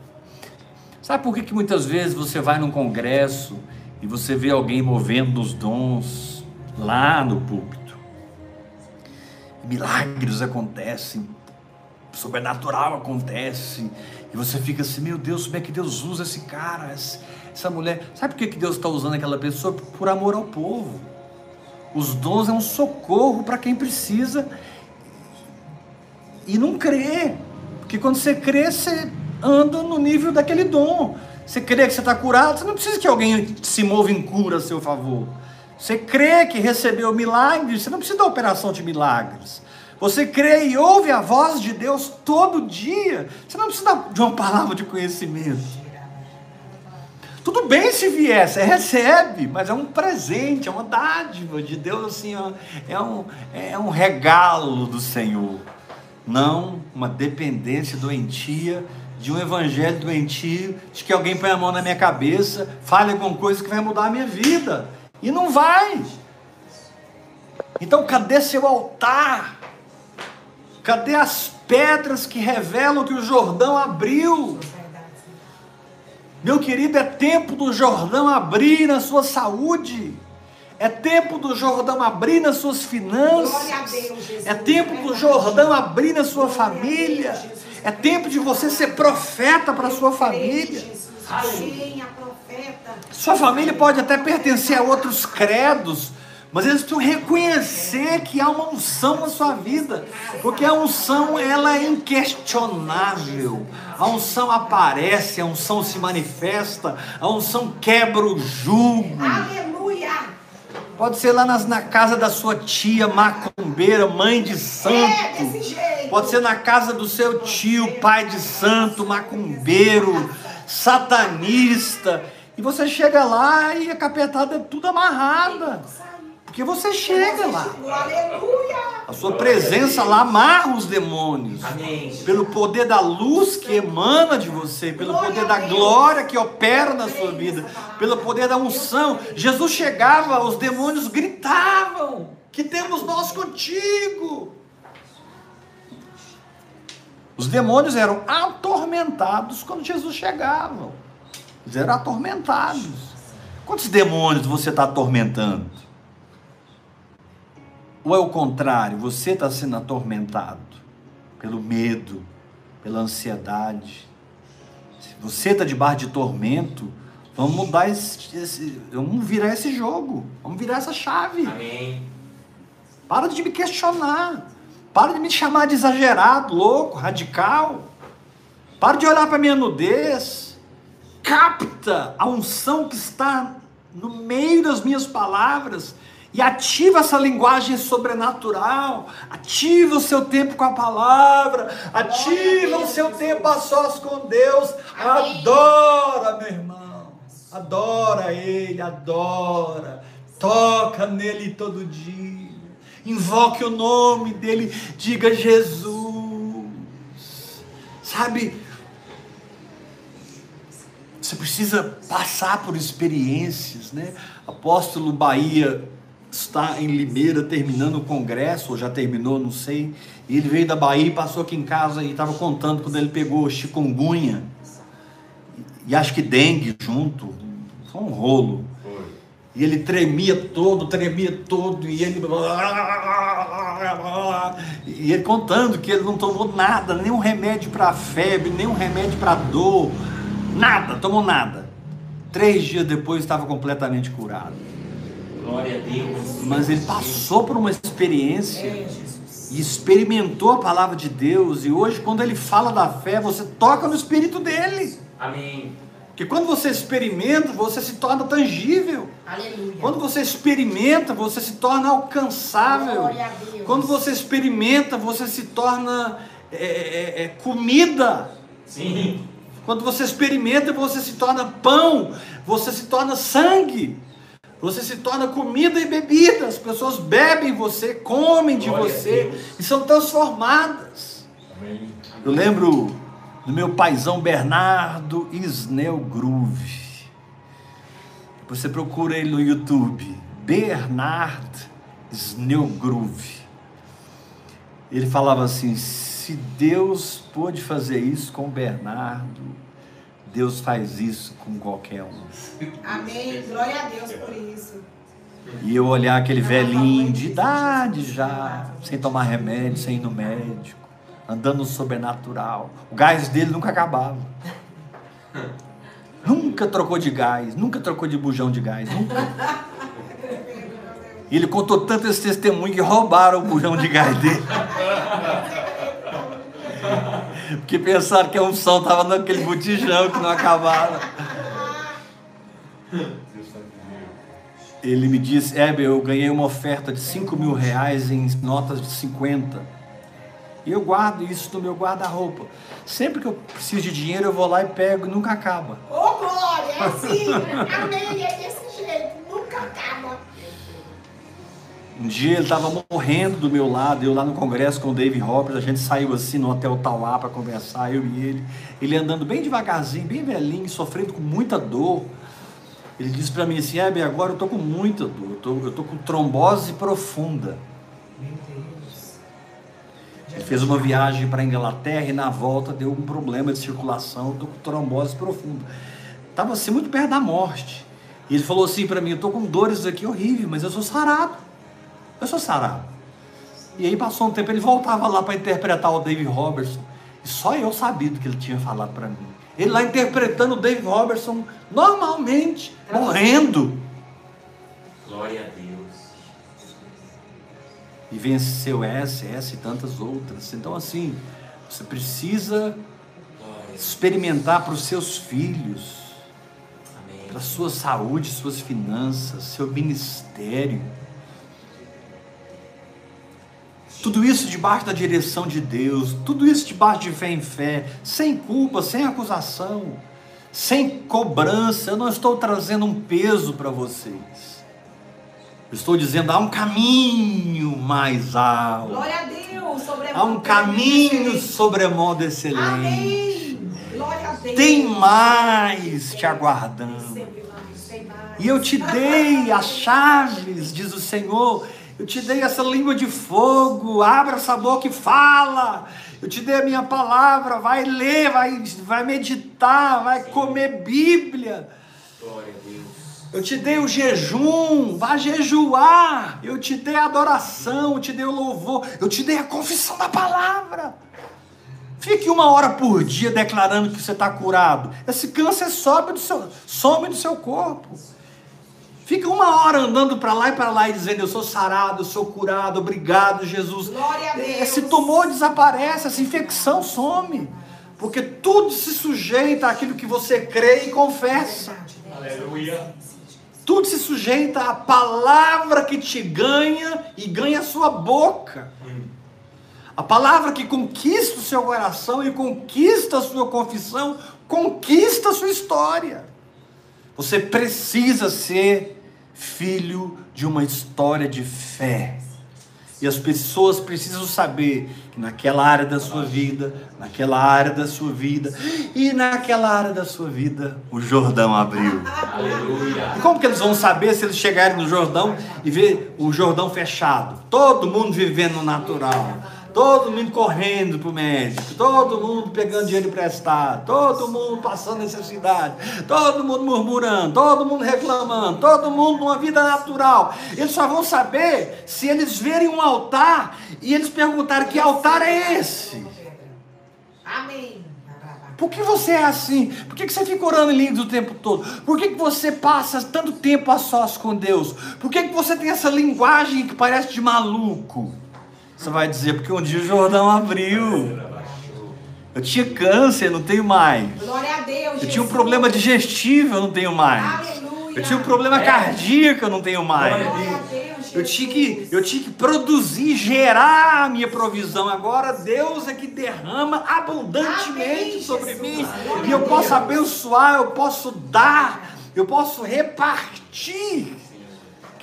Sabe por que, que muitas vezes você vai num congresso e você vê alguém movendo os dons lá no púlpito? Milagres acontecem, sobrenatural acontece, e você fica assim: meu Deus, como é que Deus usa esse cara, essa mulher? Sabe por que, que Deus está usando aquela pessoa? Por amor ao povo. Os dons é um socorro para quem precisa e não crê. Porque quando você crê, você anda no nível daquele dom. Você crê que você está curado, você não precisa que alguém se mova em cura a seu favor. Você crê que recebeu milagres, você não precisa da operação de milagres. Você crê e ouve a voz de Deus todo dia, você não precisa de uma palavra de conhecimento. Tudo bem se vier, você recebe, mas é um presente, é uma dádiva de Deus, assim, é um, é um regalo do Senhor não uma dependência doentia, de um evangelho doentio, de que alguém põe a mão na minha cabeça, fale alguma coisa que vai mudar a minha vida. E não vai. Então, cadê seu altar? Cadê as pedras que revelam que o Jordão abriu? Meu querido, é tempo do Jordão abrir na sua saúde. É tempo do Jordão abrir nas suas finanças. é tempo do Jordão abrir na sua família. É tempo de você ser profeta para a sua família. Sua família pode até pertencer a outros credos, mas eles precisam reconhecer que há uma unção na sua vida, porque a unção ela é inquestionável. A unção aparece, a unção se manifesta, a unção quebra o jugo. Aleluia! Pode ser lá nas, na casa da sua tia macumbeira, mãe de santo. É, Pode ser na casa do seu tio, pai de santo, macumbeiro, satanista. E você chega lá e a capetada é tudo amarrada. Porque você chega lá. A sua presença lá amarra os demônios. Pelo poder da luz que emana de você, pelo poder da glória que opera na sua vida, pelo poder da unção. Jesus chegava, os demônios gritavam: Que temos nós contigo. Os demônios eram atormentados quando Jesus chegava. Eles eram atormentados. Quantos demônios você está atormentando? Ou é o contrário, você está sendo atormentado pelo medo, pela ansiedade. Se você está debaixo de tormento, vamos mudar esse, esse, vamos virar esse jogo, vamos virar essa chave. Amém. Para de me questionar, para de me chamar de exagerado, louco, radical. Para de olhar para minha nudez. Capta a unção que está no meio das minhas palavras e ativa essa linguagem sobrenatural, ativa o seu tempo com a palavra, ativa o seu tempo a sós com Deus, adora, meu irmão, adora Ele, adora, toca nele todo dia, invoque o nome dele, diga Jesus, sabe? Você precisa passar por experiências, né? Apóstolo Bahia está em Limeira terminando o congresso, ou já terminou, não sei. E ele veio da Bahia e passou aqui em casa e estava contando quando ele pegou chikungunya e acho que dengue junto. Foi um rolo. E ele tremia todo, tremia todo, e ele. E ele contando que ele não tomou nada, nenhum remédio para febre, nenhum remédio para dor, nada, tomou nada. Três dias depois estava completamente curado. Glória a Deus. Mas ele passou por uma experiência e experimentou a palavra de Deus. E hoje, quando ele fala da fé, você toca no espírito dele. Amém. Porque quando você experimenta, você se torna tangível. Aleluia. Quando você experimenta, você se torna alcançável. Quando você experimenta, você se torna é, é, é, comida. Sim. Quando você experimenta, você se torna pão, você se torna sangue. Você se torna comida e bebida. As pessoas bebem você, comem de Glória você e são transformadas. Amém. Eu lembro do meu paizão Bernardo Isnel Groove. Você procura ele no YouTube. Bernard Snell Groove. Ele falava assim: se Deus pôde fazer isso com Bernardo, Deus faz isso com qualquer um. Amém. Glória a Deus por isso. E eu olhar aquele velhinho de idade já, sem tomar remédio, sem ir no médico, andando no sobrenatural. O gás dele nunca acabava. Nunca trocou de gás, nunca trocou de bujão de gás, nunca. E ele contou tanto esse testemunho que roubaram o bujão de gás dele. Porque pensaram que a unção estava naquele botijão que não acabava. Ele me disse, Heber, eu ganhei uma oferta de 5 mil reais em notas de 50. E eu guardo isso no meu guarda-roupa. Sempre que eu preciso de dinheiro, eu vou lá e pego e nunca acaba. Ô, glória, é assim. Amém. Um dia ele estava morrendo do meu lado, eu lá no congresso com o Dave Roberts, a gente saiu assim no Hotel Tauá para conversar, eu e ele. Ele andando bem devagarzinho, bem velhinho, sofrendo com muita dor. Ele disse para mim assim: Hebe, agora eu tô com muita dor, eu tô, eu tô com trombose profunda. Ele fez uma viagem para a Inglaterra e na volta deu um problema de circulação, tô com trombose profunda. Estava assim muito perto da morte. E ele falou assim para mim: Eu tô com dores aqui horríveis, mas eu sou sarado. Eu sou sarado. E aí passou um tempo, ele voltava lá para interpretar o Dave Robertson. E só eu sabia do que ele tinha falado para mim. Ele lá interpretando o Dave Robertson normalmente, morrendo. Glória a Deus. E venceu essa, essa e tantas outras. Então, assim, você precisa experimentar para os seus filhos, para a sua saúde, suas finanças, seu ministério. Tudo isso debaixo da direção de Deus, tudo isso debaixo de fé em fé, sem culpa, sem acusação, sem cobrança. Eu não estou trazendo um peso para vocês. Eu estou dizendo há um caminho mais alto, Glória a Deus. Sobre há um caminho sobremodo excelente. Amém. Glória a Deus. Tem mais te aguardando. E eu te dei as chaves, diz o Senhor. Eu te dei essa língua de fogo. Abra essa boca e fala. Eu te dei a minha palavra. Vai ler, vai, vai meditar, vai comer Bíblia. Glória a Deus. Eu te dei o jejum, vá jejuar. Eu te dei a adoração, eu te dei o louvor, eu te dei a confissão da palavra. Fique uma hora por dia declarando que você está curado. Esse câncer sobe do seu, some do seu corpo. Fica uma hora andando para lá e para lá e dizendo: Eu sou sarado, eu sou curado, obrigado, Jesus. Glória a Deus. Esse tumor desaparece, essa infecção some. Porque tudo se sujeita àquilo que você crê e confessa. Aleluia. Tudo se sujeita à palavra que te ganha e ganha a sua boca. A palavra que conquista o seu coração e conquista a sua confissão, conquista a sua história. Você precisa ser filho de uma história de fé. E as pessoas precisam saber que naquela área da sua vida, naquela área da sua vida e naquela área da sua vida, o Jordão abriu. Aleluia. E como que eles vão saber se eles chegarem no Jordão e ver o Jordão fechado? Todo mundo vivendo no natural. Todo mundo correndo para o médico, todo mundo pegando dinheiro emprestado, todo mundo passando necessidade, todo mundo murmurando, todo mundo reclamando, todo mundo numa vida natural. Eles só vão saber se eles verem um altar e eles perguntarem que altar é esse. Amém. Por que você é assim? Por que que você fica orando em línguas o tempo todo? Por que, que você passa tanto tempo a sós com Deus? Por que, que você tem essa linguagem que parece de maluco? Você vai dizer, porque um dia o Jordão abriu. Eu tinha câncer, não tenho mais. Glória a Deus. Eu tinha um problema digestivo, eu não tenho mais. Aleluia. Eu tinha um problema cardíaco, eu não tenho mais. Glória a Deus. Eu tinha, que, eu tinha que produzir, gerar a minha provisão. Agora Deus é que derrama abundantemente Amém, sobre Jesus. mim. Glória E eu posso abençoar, eu posso dar, eu posso repartir.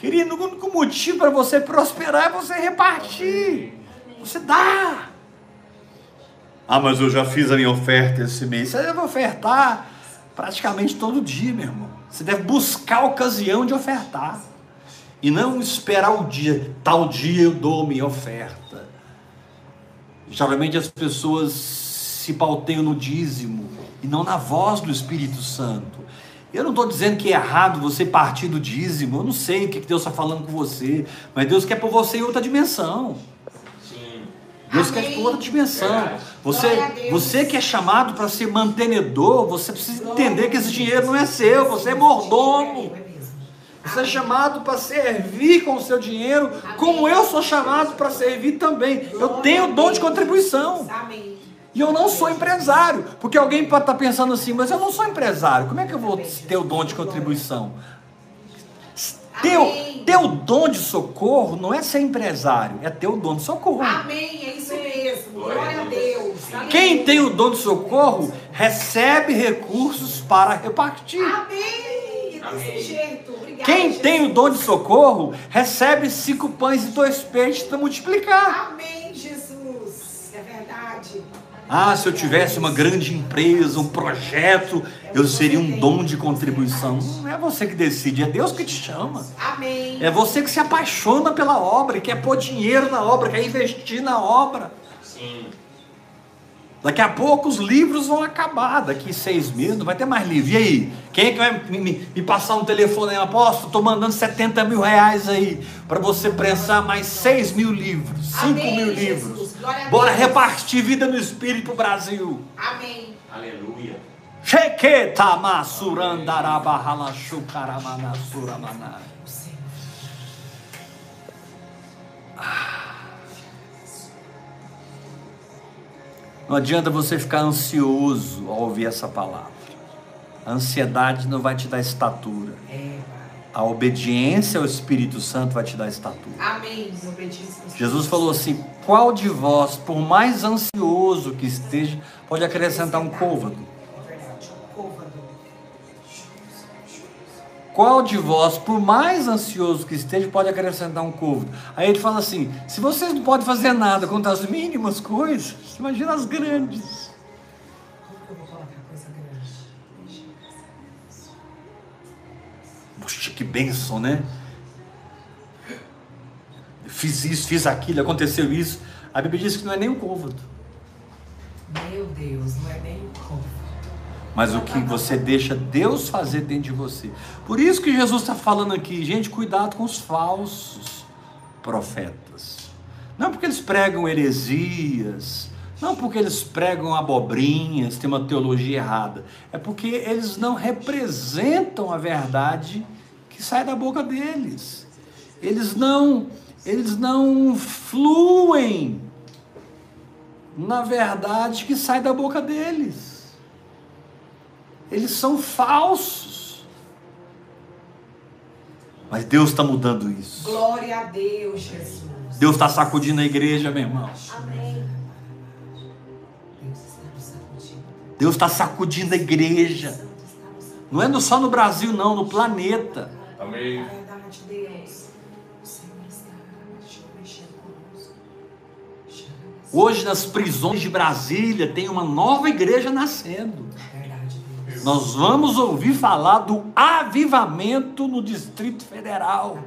Querido, o único motivo para você prosperar é você repartir. Você dá. Ah, mas eu já fiz a minha oferta esse mês. Você deve ofertar praticamente todo dia, meu irmão. Você deve buscar a ocasião de ofertar. E não esperar o dia. Tal dia eu dou minha oferta. Geralmente as pessoas se pauteiam no dízimo e não na voz do Espírito Santo. Eu não estou dizendo que é errado você partir do dízimo, eu não sei o que Deus está falando com você, mas Deus quer por você em outra dimensão. Sim. Deus Amém. quer por outra dimensão. Verdade. Você, você que é chamado para ser mantenedor, você precisa entender que esse dinheiro não é seu, você é mordomo. Você é chamado para servir com o seu dinheiro, como eu sou chamado para servir também. Eu tenho o dom de contribuição. Amém. E eu não sou empresário. Porque alguém pode estar pensando assim, mas eu não sou empresário. Como é que eu vou ter o dom de contribuição? Ter, o- ter o dom de socorro não é ser empresário, é ter o dom de socorro. Amém. É isso mesmo. Glória a Deus. Quem tem o dom de socorro recebe recursos para repartir. Amém. Desse Amém. jeito. Obrigada. Quem tem o dom de socorro recebe cinco pães e dois peixes para multiplicar. Amém, Jesus. É verdade. Ah, se eu tivesse uma grande empresa, um projeto, eu seria um dom de contribuição. Não é você que decide, é Deus que te chama. Amém. É você que se apaixona pela obra, e quer pôr dinheiro na obra, quer investir na obra. Sim. Daqui a pouco os livros vão acabar. Daqui seis meses não vai ter mais livro. E aí? Quem é que vai me, me- me passar um telefone aí? Aposto, estou mandando 70 mil reais aí para você prensar mais 6 mil livros, 5 Amém, mil Jesus. livros. Glória a Bora Deus. repartir vida no Espírito pro Brasil. Amém. Aleluia. Chequeta. Não adianta você ficar ansioso ao ouvir essa palavra. A ansiedade não vai te dar estatura. É, A obediência ao Espírito Santo vai te dar estatura. Amém. Jesus falou assim: qual de vós, por mais ansioso que esteja, pode acrescentar um côvado? É verdade. Côvado. Qual de vós, por mais ansioso que esteja, pode acrescentar um côvado? Aí ele fala assim: se vocês não podem fazer nada contra as mínimas coisas, imagina as grandes. Que bênção, né? Fiz isso, fiz aquilo, aconteceu isso. A Bíblia diz que não é nem um côvado, Meu Deus, não é nem um côvado. mas o que você deixa Deus fazer dentro de você. Por isso que Jesus está falando aqui, gente, cuidado com os falsos profetas. Não porque eles pregam heresias, não porque eles pregam abobrinhas, tem uma teologia errada. É porque eles não representam a verdade que sai da boca deles. Eles não, eles não fluem na verdade que sai da boca deles. Eles são falsos. Mas Deus está mudando isso. Glória a Deus, Jesus. Deus está sacudindo a igreja, meu irmão. Amém. Deus está nos sacudindo. Deus está sacudindo a igreja. Não é no- só no Brasil, não, no planeta. Amém. Verdade, Deus. O Senhor está mexendo conosco. Hoje, nas prisões de Brasília, tem uma nova igreja nascendo. Nós vamos ouvir falar do avivamento no Distrito Federal.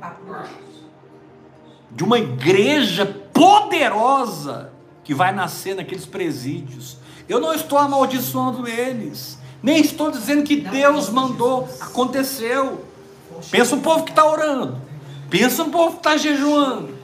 de uma igreja poderosa que vai nascer naqueles presídios. Eu não estou amaldiçoando eles, nem estou dizendo que Deus mandou, aconteceu. Pensa um povo que está orando, pensa um povo que está jejuando,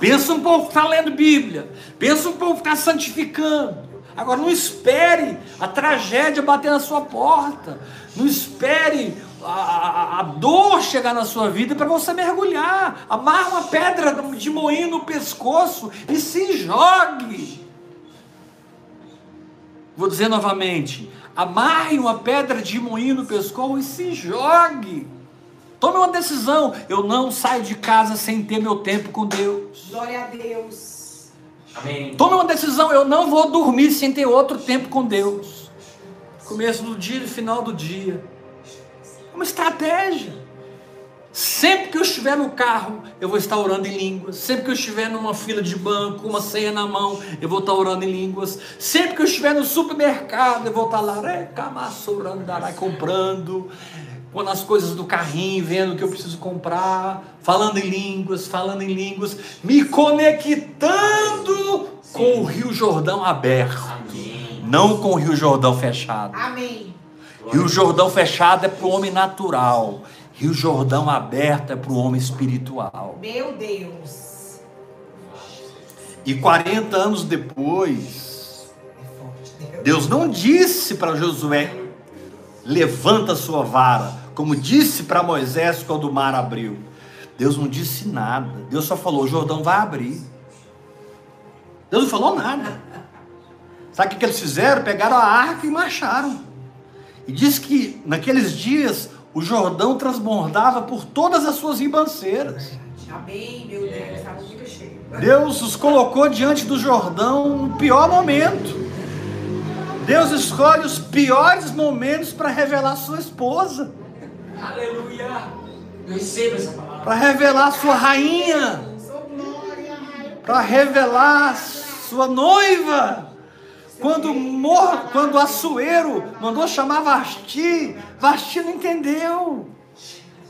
pensa um povo que está lendo Bíblia, pensa um povo que está santificando. Agora não espere a tragédia bater na sua porta, não espere a, a- a dor chegar na sua vida para você mergulhar. Amarra uma pedra de moinho no pescoço e se jogue. Vou dizer novamente: amarre uma pedra de moinho no pescoço e se jogue. Tome uma decisão. Eu não saio de casa sem ter meu tempo com Deus. Glória a Deus. Amém. Tome uma decisão. Eu não vou dormir sem ter outro tempo com Deus. Começo do dia e final do dia. É uma estratégia. Sempre que eu estiver no carro, eu vou estar orando em línguas. Sempre que eu estiver numa fila de banco, uma ceia na mão, eu vou estar orando em línguas. Sempre que eu estiver no supermercado, eu vou estar lá, recamaçorandarai, comprando, quando as coisas do carrinho, vendo o que eu preciso comprar, falando em línguas, falando em línguas, me conectando com o Rio Jordão aberto, Amém. não com o Rio Jordão fechado. Amém. Rio Jordão fechado é para o homem natural. Rio Jordão aberto é para o homem espiritual. Meu Deus. E 40 anos depois, É Deus. Deus não disse para Josué: levanta sua vara, como disse para Moisés quando o mar abriu. Deus não disse nada. Deus só falou: o Jordão vai abrir. Deus não falou nada. Sabe o que eles fizeram? Pegaram a arca e marcharam. E diz que naqueles dias o Jordão transbordava por todas as suas ribanceiras. Amém, meu Deus. Estava muito cheio. Deus os colocou diante do Jordão no pior momento. Deus escolhe os piores momentos para revelar sua esposa, Aleluia. Eu recebo essa palavra. para revelar sua rainha, para revelar sua noiva. Quando mor, quando Assuero mandou chamar Vasti, Vasti não entendeu.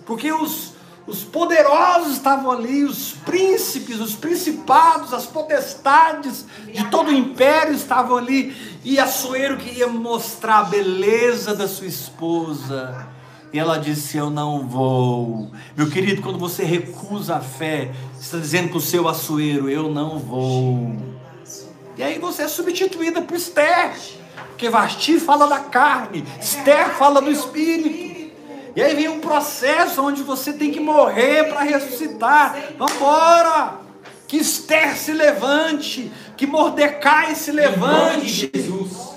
Porque os, os poderosos estavam ali, os príncipes, os principados, as potestades de todo o império estavam ali. E Assuero queria mostrar a beleza da sua esposa. E ela disse: Eu não vou. Meu querido, quando você recusa a fé, você está dizendo para o seu Assuero: Eu não vou. E aí você é substituída por Esther. Porque Vasti fala da carne, Esther fala do espírito. E aí vem um processo onde você tem que morrer para ressuscitar. Vambora! Que Esther se levante, que Mordecai se levante. Jesus.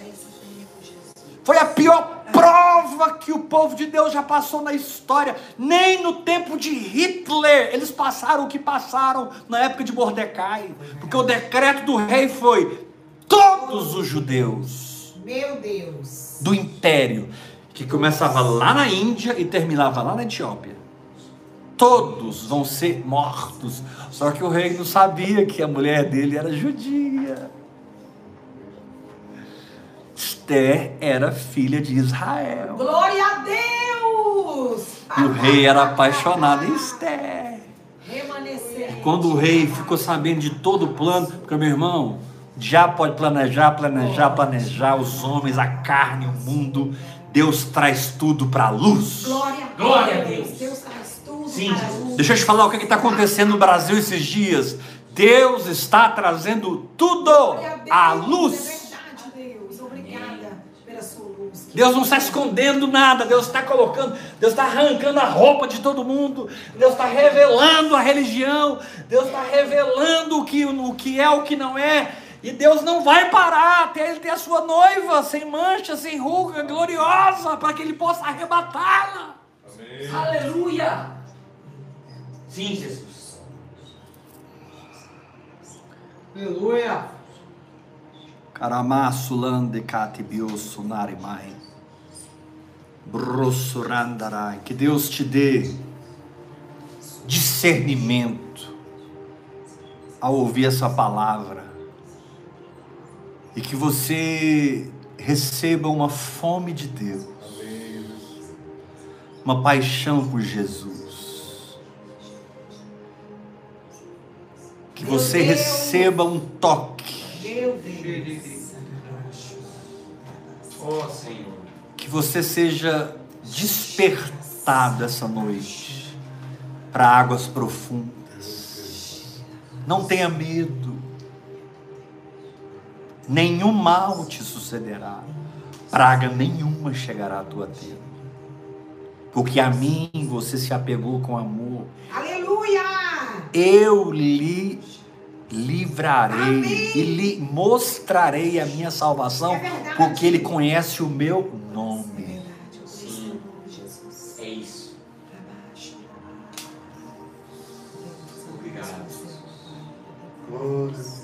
Foi a pior prova que o povo de Deus já passou na história. Nem no tempo de Hitler eles passaram o que passaram na época de Mordecai. Porque o decreto do rei foi: todos os judeus Meu Deus. do império, que começava lá na Índia e terminava lá na Etiópia. Todos vão ser mortos. Só que o rei não sabia que a mulher dele era judia. Esther era filha de Israel. Glória a Deus. E o rei era apaixonado em Esther. Remanescer. Quando o rei ficou sabendo de todo o plano, porque meu irmão, já pode planejar, planejar, planejar os homens, a carne, o mundo. Deus traz tudo para a luz. Glória, Glória a Deus. Deus traz tudo Sim, para a luz. Deixa eu te falar o que está acontecendo no Brasil esses dias. Deus está trazendo tudo à luz. É verdade, Deus. Obrigada pela sua luz. Deus não está escondendo nada, Deus está colocando, Deus está arrancando a roupa de todo mundo, Deus está revelando a religião, Deus está revelando o que, o que é, o que não é, e Deus não vai parar até Ele ter a sua noiva, sem mancha, sem ruga, gloriosa, para que Ele possa arrebatá-la. Aleluia. Sim, Jesus. Aleluia. Karamasulande katibiosu narimai. Brossurandarai. Que Deus te dê discernimento ao ouvir essa palavra. E que você receba uma fome de Deus. Uma paixão por Jesus. Que você receba um toque. Que você seja despertado essa noite para águas profundas. Não tenha medo. Nenhum mal te sucederá. Praga nenhuma chegará à tua tenda. Porque a mim você se apegou com amor. Aleluia. Eu lhe livrarei Amém. e lhe mostrarei a minha salvação, É porque ele conhece o meu nome. É isso. Obrigado. A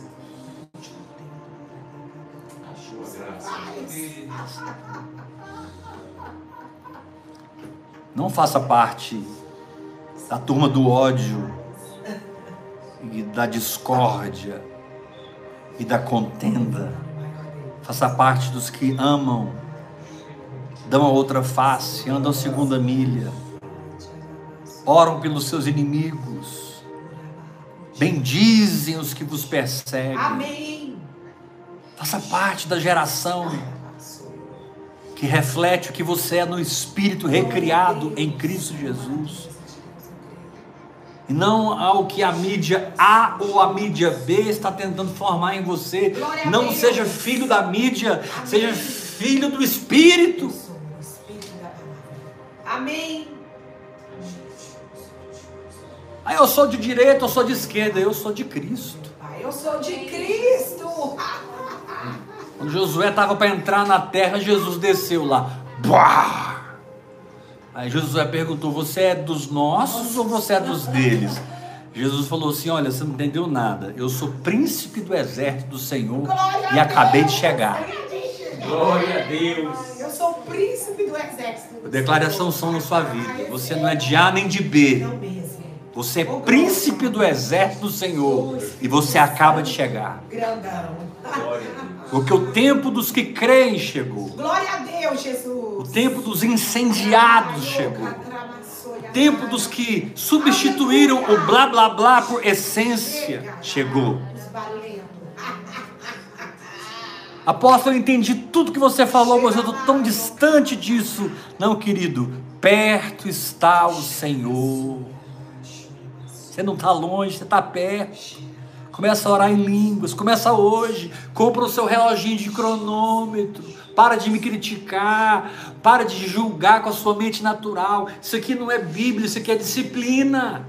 Não faça parte da turma do ódio e da discórdia e da contenda. Faça parte dos que amam, dão a outra face, andam a segunda milha, oram pelos seus inimigos, bendizem os que vos perseguem. Amém. Faça parte da geração que reflete o que você é no espírito recriado em Cristo Jesus. E não ao que a mídia A ou a mídia B está tentando formar em você. Não seja filho da mídia, Amém. seja filho do espírito. Amém. Ah, eu sou de direita, eu sou de esquerda, eu sou de Cristo. Pai, eu sou de Cristo. Quando Josué estava para entrar na terra, Jesus desceu lá. Buá! Aí Josué perguntou: Você é dos nossos ou você é dos deles? Jesus falou assim: Olha, você não entendeu nada. Eu sou príncipe do exército do Senhor Glória e acabei de chegar. Glória a Deus. Eu sou príncipe do exército. Declaração são na sua vida. Você não é de A nem de B. Você é príncipe do exército do Senhor e você acaba de chegar. Grandão. Porque o tempo dos que creem chegou. Glória a Deus, O Jesus. tempo dos incendiados chegou. O tempo dos que substituíram o blá blá blá por essência chegou. Apóstolo, eu entendi tudo que você falou, mas eu estou tão distante disso. Não, querido, perto está o Senhor. Você não está longe, você está perto. Começa a orar em línguas, começa hoje. Compra o seu reloginho de cronômetro. Para de me criticar, para de julgar com a sua mente natural. Isso aqui não é Bíblia, isso aqui é disciplina.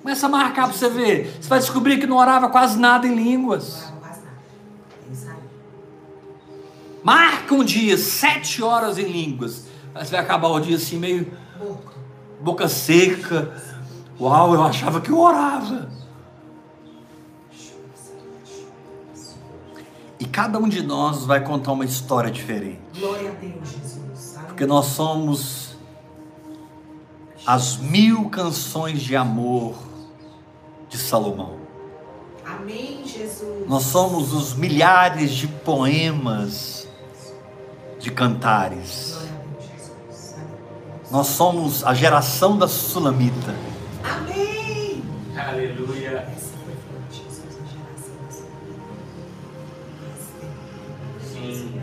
Começa a marcar para você ver. Você vai descobrir que não orava quase nada em línguas. Marca um dia, sete horas em línguas. Aí você vai acabar o dia assim, meio boca seca. Uau, eu achava que eu orava. E cada um de nós vai contar uma história diferente. Glória a Deus, Jesus. Porque nós somos as mil canções de amor de Salomão. Amém, Jesus. Nós somos os milhares de poemas de cantares. Glória a Deus, Jesus. Nós somos a geração da Sulamita. Amém. Aleluia.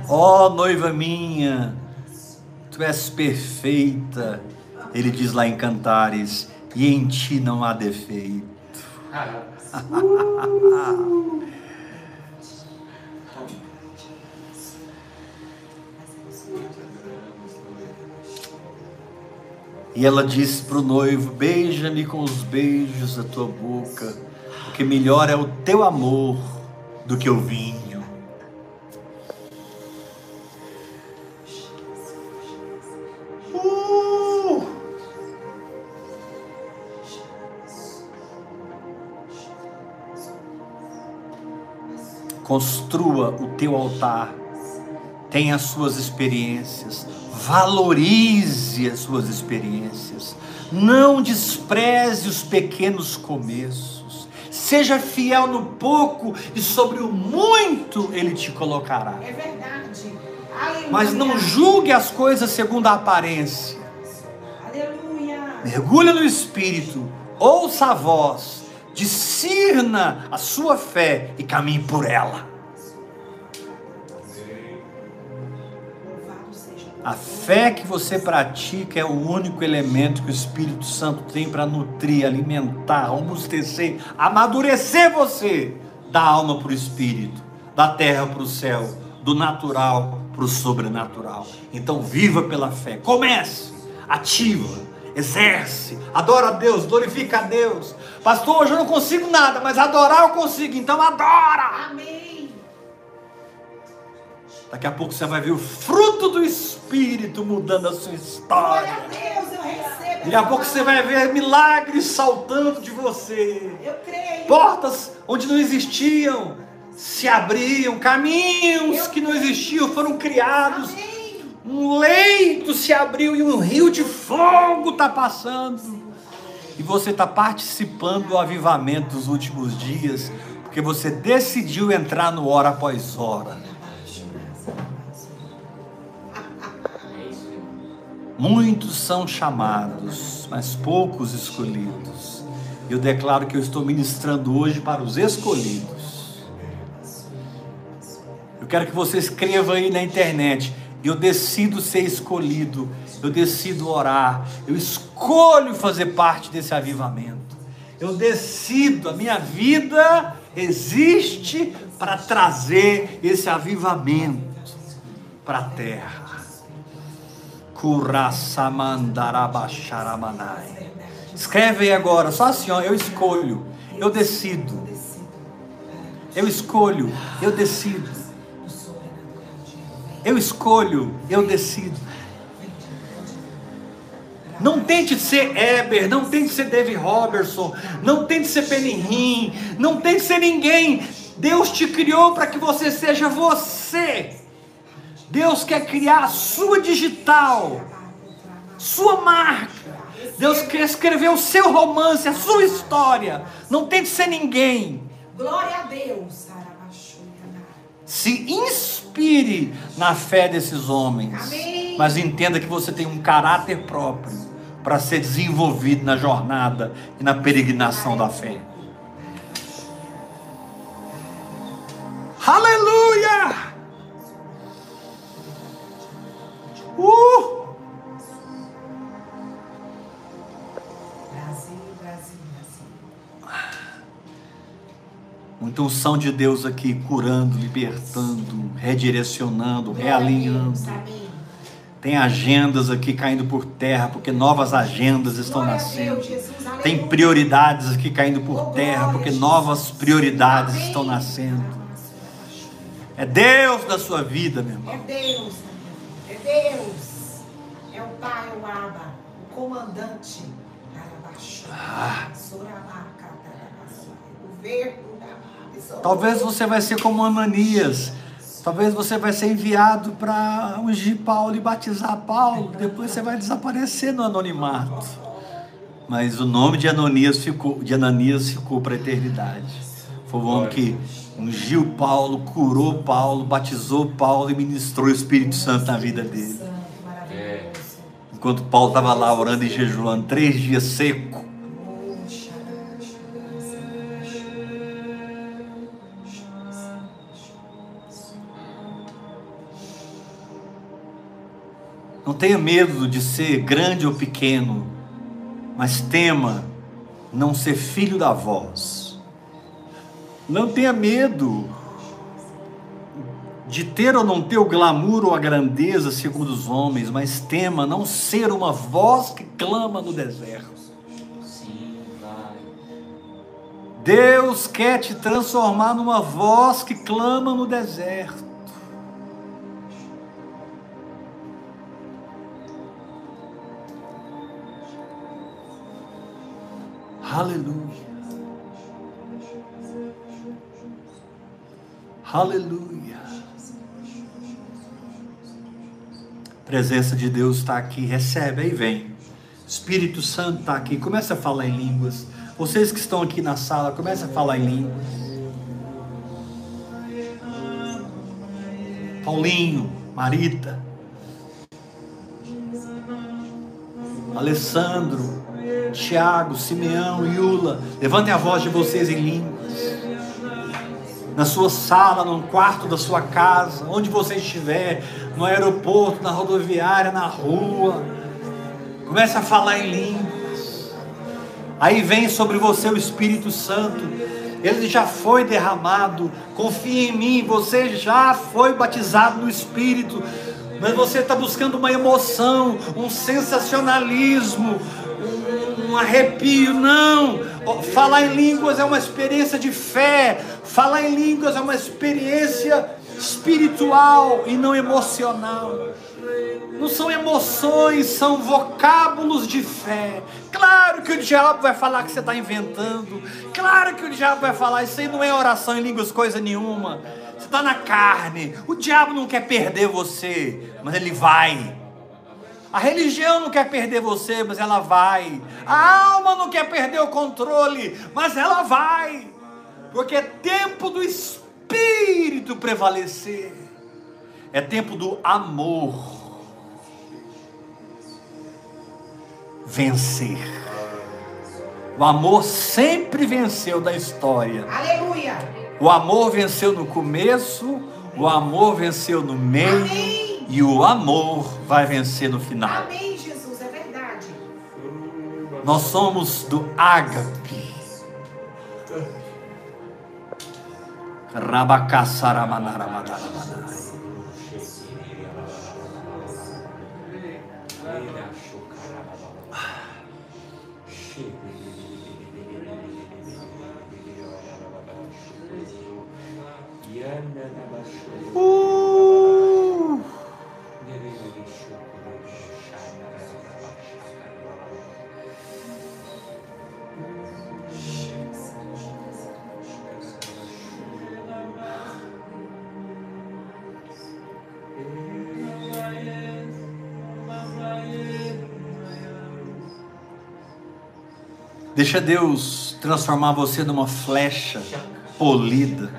Ó noiva minha, tu és perfeita. Ele diz lá em Cantares, e em ti não há defeito. E ela disse para o noivo: Beija-me com os beijos da tua boca, porque melhor é o teu amor do que o vinho. Construa o teu altar, tenha as suas experiências, valorize as suas experiências, não despreze os pequenos começos, seja fiel no pouco e sobre o muito ele te colocará. É verdade. Aleluia. Mas não julgue as coisas segundo a aparência. Aleluia. Mergulha no Espírito, ouça a voz, discirna a sua fé e caminhe por ela. A fé que você pratica é o único elemento que o Espírito Santo tem para nutrir, alimentar, robustecer, amadurecer você da alma para o Espírito, da terra para o céu, do natural para o sobrenatural. Então viva pela fé. Comece, ativa, exerce, adora a Deus, glorifica a Deus. Pastor, hoje eu não consigo nada, mas adorar eu consigo, então adora. Amém. Daqui a pouco você vai ver o fruto do Espírito mudando a sua história. Glória a Deus, eu recebo. Daqui a pouco você vai ver milagres saltando de você. Eu creio. Portas onde não existiam se abriam, caminhos que não existiam foram criados. Amém. Um leito se abriu e um rio de fogo está passando. E você está participando do avivamento dos últimos dias, porque você decidiu entrar no hora após hora. Muitos são chamados, mas poucos escolhidos. Eu declaro que eu estou ministrando hoje para os escolhidos. Eu quero que você escreva aí na internet. Eu decido ser escolhido. Eu decido orar. Eu escolho fazer parte desse avivamento. Eu decido, a minha vida existe para trazer esse avivamento para a terra. Escreve aí agora, só assim, ó, eu escolho, eu decido. Eu escolho, eu decido. Eu escolho, eu decido. Não tente ser Eber, não tente ser Dave Robertson, não tente ser Penny não tente ser ninguém. Deus te criou para que você seja você. Deus quer criar a sua digital, sua marca. Deus quer escrever o seu romance, a sua história. Não tente ser ninguém. Glória a Deus. Se inspire na fé desses homens. Amém. Mas entenda que você tem um caráter próprio para ser desenvolvido na jornada e na peregrinação da fé. Aleluia! Uh! Muita unção de Deus aqui, curando, libertando, redirecionando, realinhando. Tem agendas aqui caindo por terra, porque novas agendas estão nascendo. Tem prioridades aqui caindo por Oh, terra, porque novas prioridades estão nascendo. É Deus da sua vida, meu irmão. É Deus, é Deus. É o Pai, o Abba, o comandante. Ah. O verbo. Talvez você vai ser como Ananias. Talvez você vai ser enviado para ungir Paulo e batizar Paulo. Depois você vai desaparecer no anonimato. Mas o nome de Ananias ficou, de Ananias ficou para a eternidade. Foi o homem que ungiu Paulo, curou Paulo, batizou Paulo e ministrou o Espírito Santo na vida dele. Enquanto Paulo estava lá orando e jejuando, três dias seco. Não tenha medo de ser grande ou pequeno, mas tema não ser filho da voz. Não tenha medo de ter ou não ter o glamour ou a grandeza segundo os homens, mas tema não ser uma voz que clama no deserto. Deus quer te transformar numa voz que clama no deserto. Aleluia. Aleluia. Presença de Deus está aqui, recebe, aí vem. Espírito Santo está aqui, começa a falar em línguas. Vocês que estão aqui na sala, começa a falar em línguas. Paulinho, Marita, Alessandro, Tiago, Simeão, Yula, levantem a voz de vocês em línguas. Na sua sala, no quarto da sua casa, onde você estiver, no aeroporto, na rodoviária, na rua. Comece a falar em línguas. Aí vem sobre você o Espírito Santo. Ele já foi derramado. Confie em mim, você já foi batizado no Espírito. Mas você está buscando uma emoção, um sensacionalismo, um, arrepio. Não! Falar em línguas é uma experiência de fé. Falar em línguas é uma experiência espiritual e não emocional. Não são emoções, são vocábulos de fé. Claro que o diabo vai falar que você está inventando. Claro que o diabo vai falar, isso aí não é oração em línguas, coisa nenhuma. Você está na carne. O diabo não quer perder você, mas ele vai. A religião não quer perder você, mas ela vai. A alma não quer perder o controle, mas ela vai. Porque é tempo do espírito prevalecer. É tempo do amor vencer. O amor sempre venceu da história. Aleluia. O amor venceu no começo, o amor venceu no meio Amém. E o amor vai vencer no final. Amém, Jesus, é verdade. Nós somos do ágape. Rabacaçaramanaramanaramanara. Deixa Deus transformar você numa flecha polida,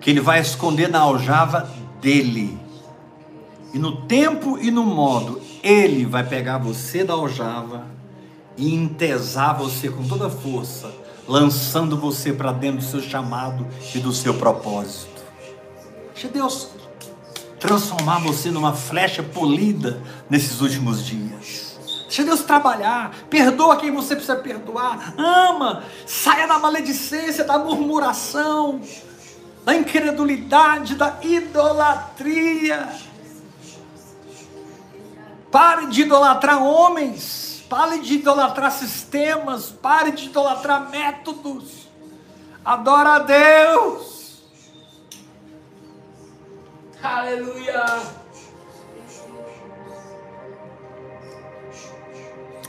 que Ele vai esconder na aljava dele. E no tempo e no modo, Ele vai pegar você da aljava e entesar você com toda a força, lançando você para dentro do seu chamado e do seu propósito. Deixa Deus transformar você numa flecha polida nesses últimos dias. Deixa Deus trabalhar. Perdoa quem você precisa perdoar. Ama. Saia da maledicência, da murmuração, da incredulidade, da idolatria. Pare de idolatrar homens. Pare de idolatrar sistemas. Pare de idolatrar métodos. Adora a Deus. Aleluia.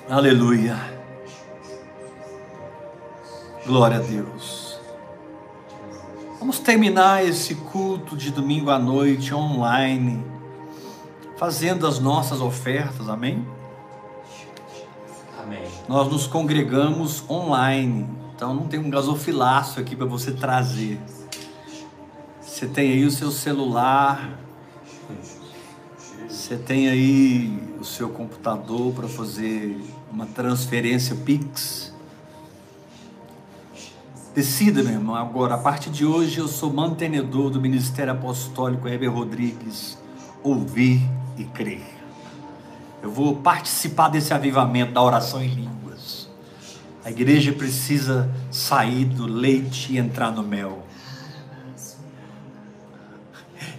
Aleluia. Glória a Deus. Vamos terminar esse culto de domingo à noite online, fazendo as nossas ofertas, amém? Amém. Nós nos congregamos online, então não tem um gasofilaço aqui para você trazer. Você tem aí o seu celular, você tem aí o seu computador para fazer uma transferência Pix. Decida, meu irmão, agora, a partir de hoje eu sou mantenedor do Ministério Apostólico Heber Rodrigues. Ouvir e crer. Eu vou participar desse avivamento da oração em línguas. A igreja precisa sair do leite e entrar no mel.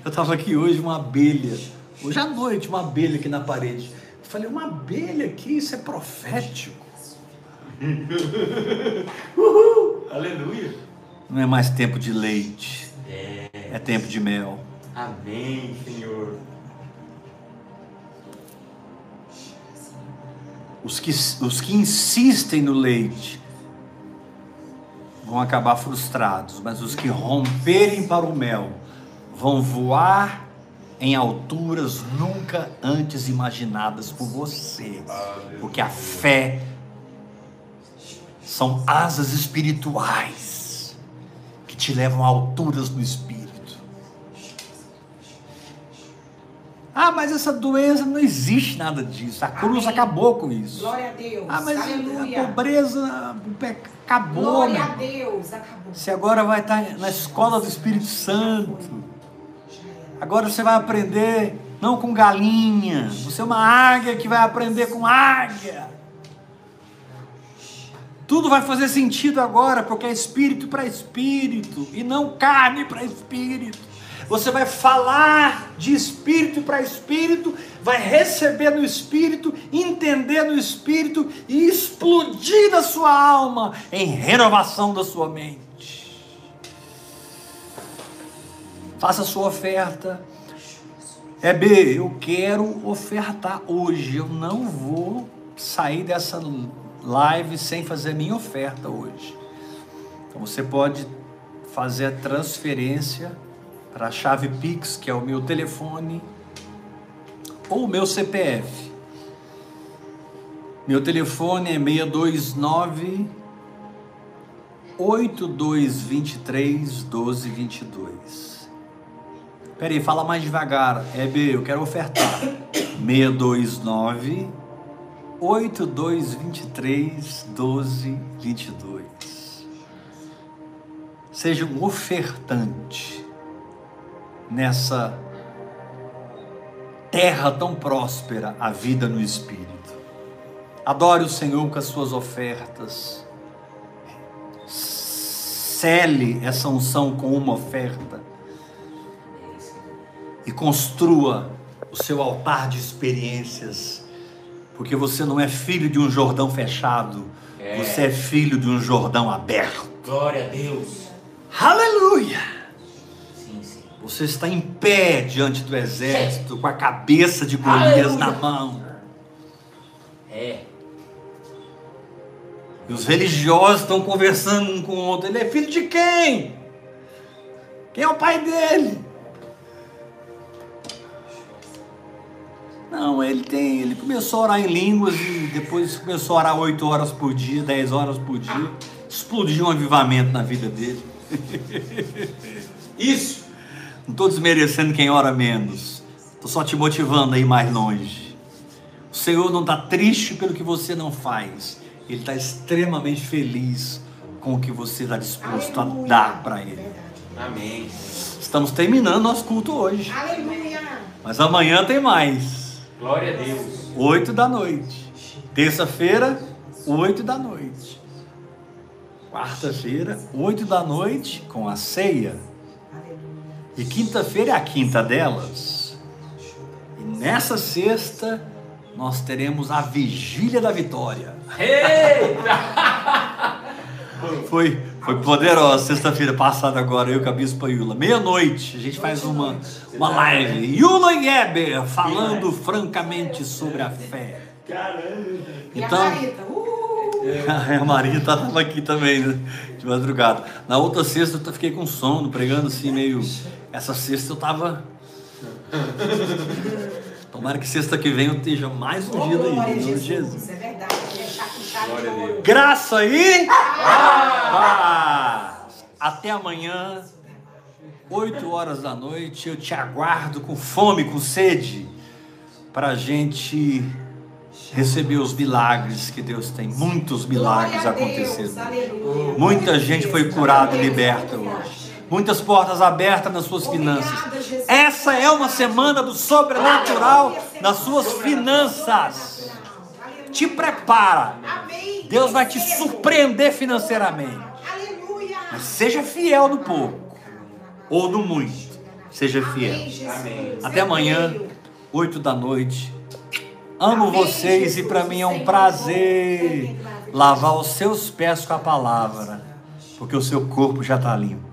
Eu estava aqui hoje, uma abelha. Hoje à noite, uma abelha aqui na parede. Eu falei, uma abelha aqui, isso é profético. Aleluia. Não é mais tempo de leite, É. é tempo de mel. Amém, Senhor. Os que, os que insistem no leite vão acabar frustrados, mas os que romperem para o mel vão voar em alturas nunca antes imaginadas por você, porque a fé são asas espirituais que te levam a alturas no espírito. Ah, mas essa doença não existe nada disso. A cruz Amém. acabou com isso. Glória a Deus. Ah, mas Aleluia. a pobreza acabou, Glória a. Deus. Acabou. Você agora vai estar na escola do Espírito Santo. Agora você vai aprender não com galinha. Você é uma águia que vai aprender com águia. Tudo vai fazer sentido agora, porque é espírito para espírito e não carne para espírito. Você vai falar de espírito para espírito, vai receber no espírito, entender no espírito e explodir a sua alma em renovação da sua mente. Faça sua oferta. É B, eu quero ofertar hoje. Eu não vou sair dessa live sem fazer minha oferta hoje. Então você pode fazer a transferência para a chave Pix, que é o meu telefone, ou o meu CPF. Meu telefone é 629 8223 1222. Peraí, fala mais devagar. É B, eu quero ofertar. 629 8223 1222. Seja um ofertante nessa terra tão próspera, a vida no Espírito. Adore o Senhor com as suas ofertas. Cele essa unção com uma oferta. E construa o seu altar de experiências. Porque você não é filho de um Jordão fechado. É. Você é filho de um Jordão aberto. Glória a Deus. Aleluia! Sim, sim. Você está em pé diante do exército, com a cabeça de Golias na mão. É. E os religiosos estão conversando um com o outro. Ele é filho de quem? Quem é o pai dele? Não, ele tem. Ele começou a orar em línguas e depois começou a orar 8 horas por dia, 10 horas por dia. Explodiu um avivamento na vida dele. Isso. Não estou desmerecendo quem ora menos. Estou só te motivando a ir mais longe. O Senhor não está triste pelo que você não faz. Ele está extremamente feliz com o que você está disposto a Aleluia. dar para Ele. Amém. Estamos terminando nosso culto hoje. Aleluia. Mas amanhã tem mais. Glória a Deus. 8 da noite. Terça-feira, 8 da noite. Quarta-feira, 8 da noite, com a ceia. E quinta-feira é a quinta delas. E nessa sexta, nós teremos a vigília da vitória. Eita! Foi, foi poderosa sexta-feira passada agora, eu com a Bispa Yula. Meia-noite, a gente faz uma, uma live. Yula e Eber falando francamente sobre a fé. E a Então, Marita? Uh! a Maria estava aqui também, né? De madrugada. Na outra sexta eu fiquei com sono, pregando assim, meio. Essa sexta eu tava. Tomara que sexta que vem eu esteja mais ungido aí, glória a em nome de Jesus. Jesus. É verdade. Graça e paz. Até amanhã, 8 horas da noite. Eu te aguardo com fome, com sede, para a gente receber os milagres que Deus tem. Muitos milagres Glória a Deus. acontecendo. Aleluia. Muita gente foi curada e liberta hoje. Muitas portas abertas nas suas finanças. Essa é uma semana do sobrenatural nas suas finanças. Te prepara. Amém. Deus vai te Recebo. surpreender financeiramente. Aleluia. Mas seja fiel no pouco ou no muito. Seja fiel. Amém. Até amanhã, creio. 8 da noite. Amo Amém, vocês e para mim é um prazer lavar os seus pés com a palavra, porque o seu corpo já está limpo.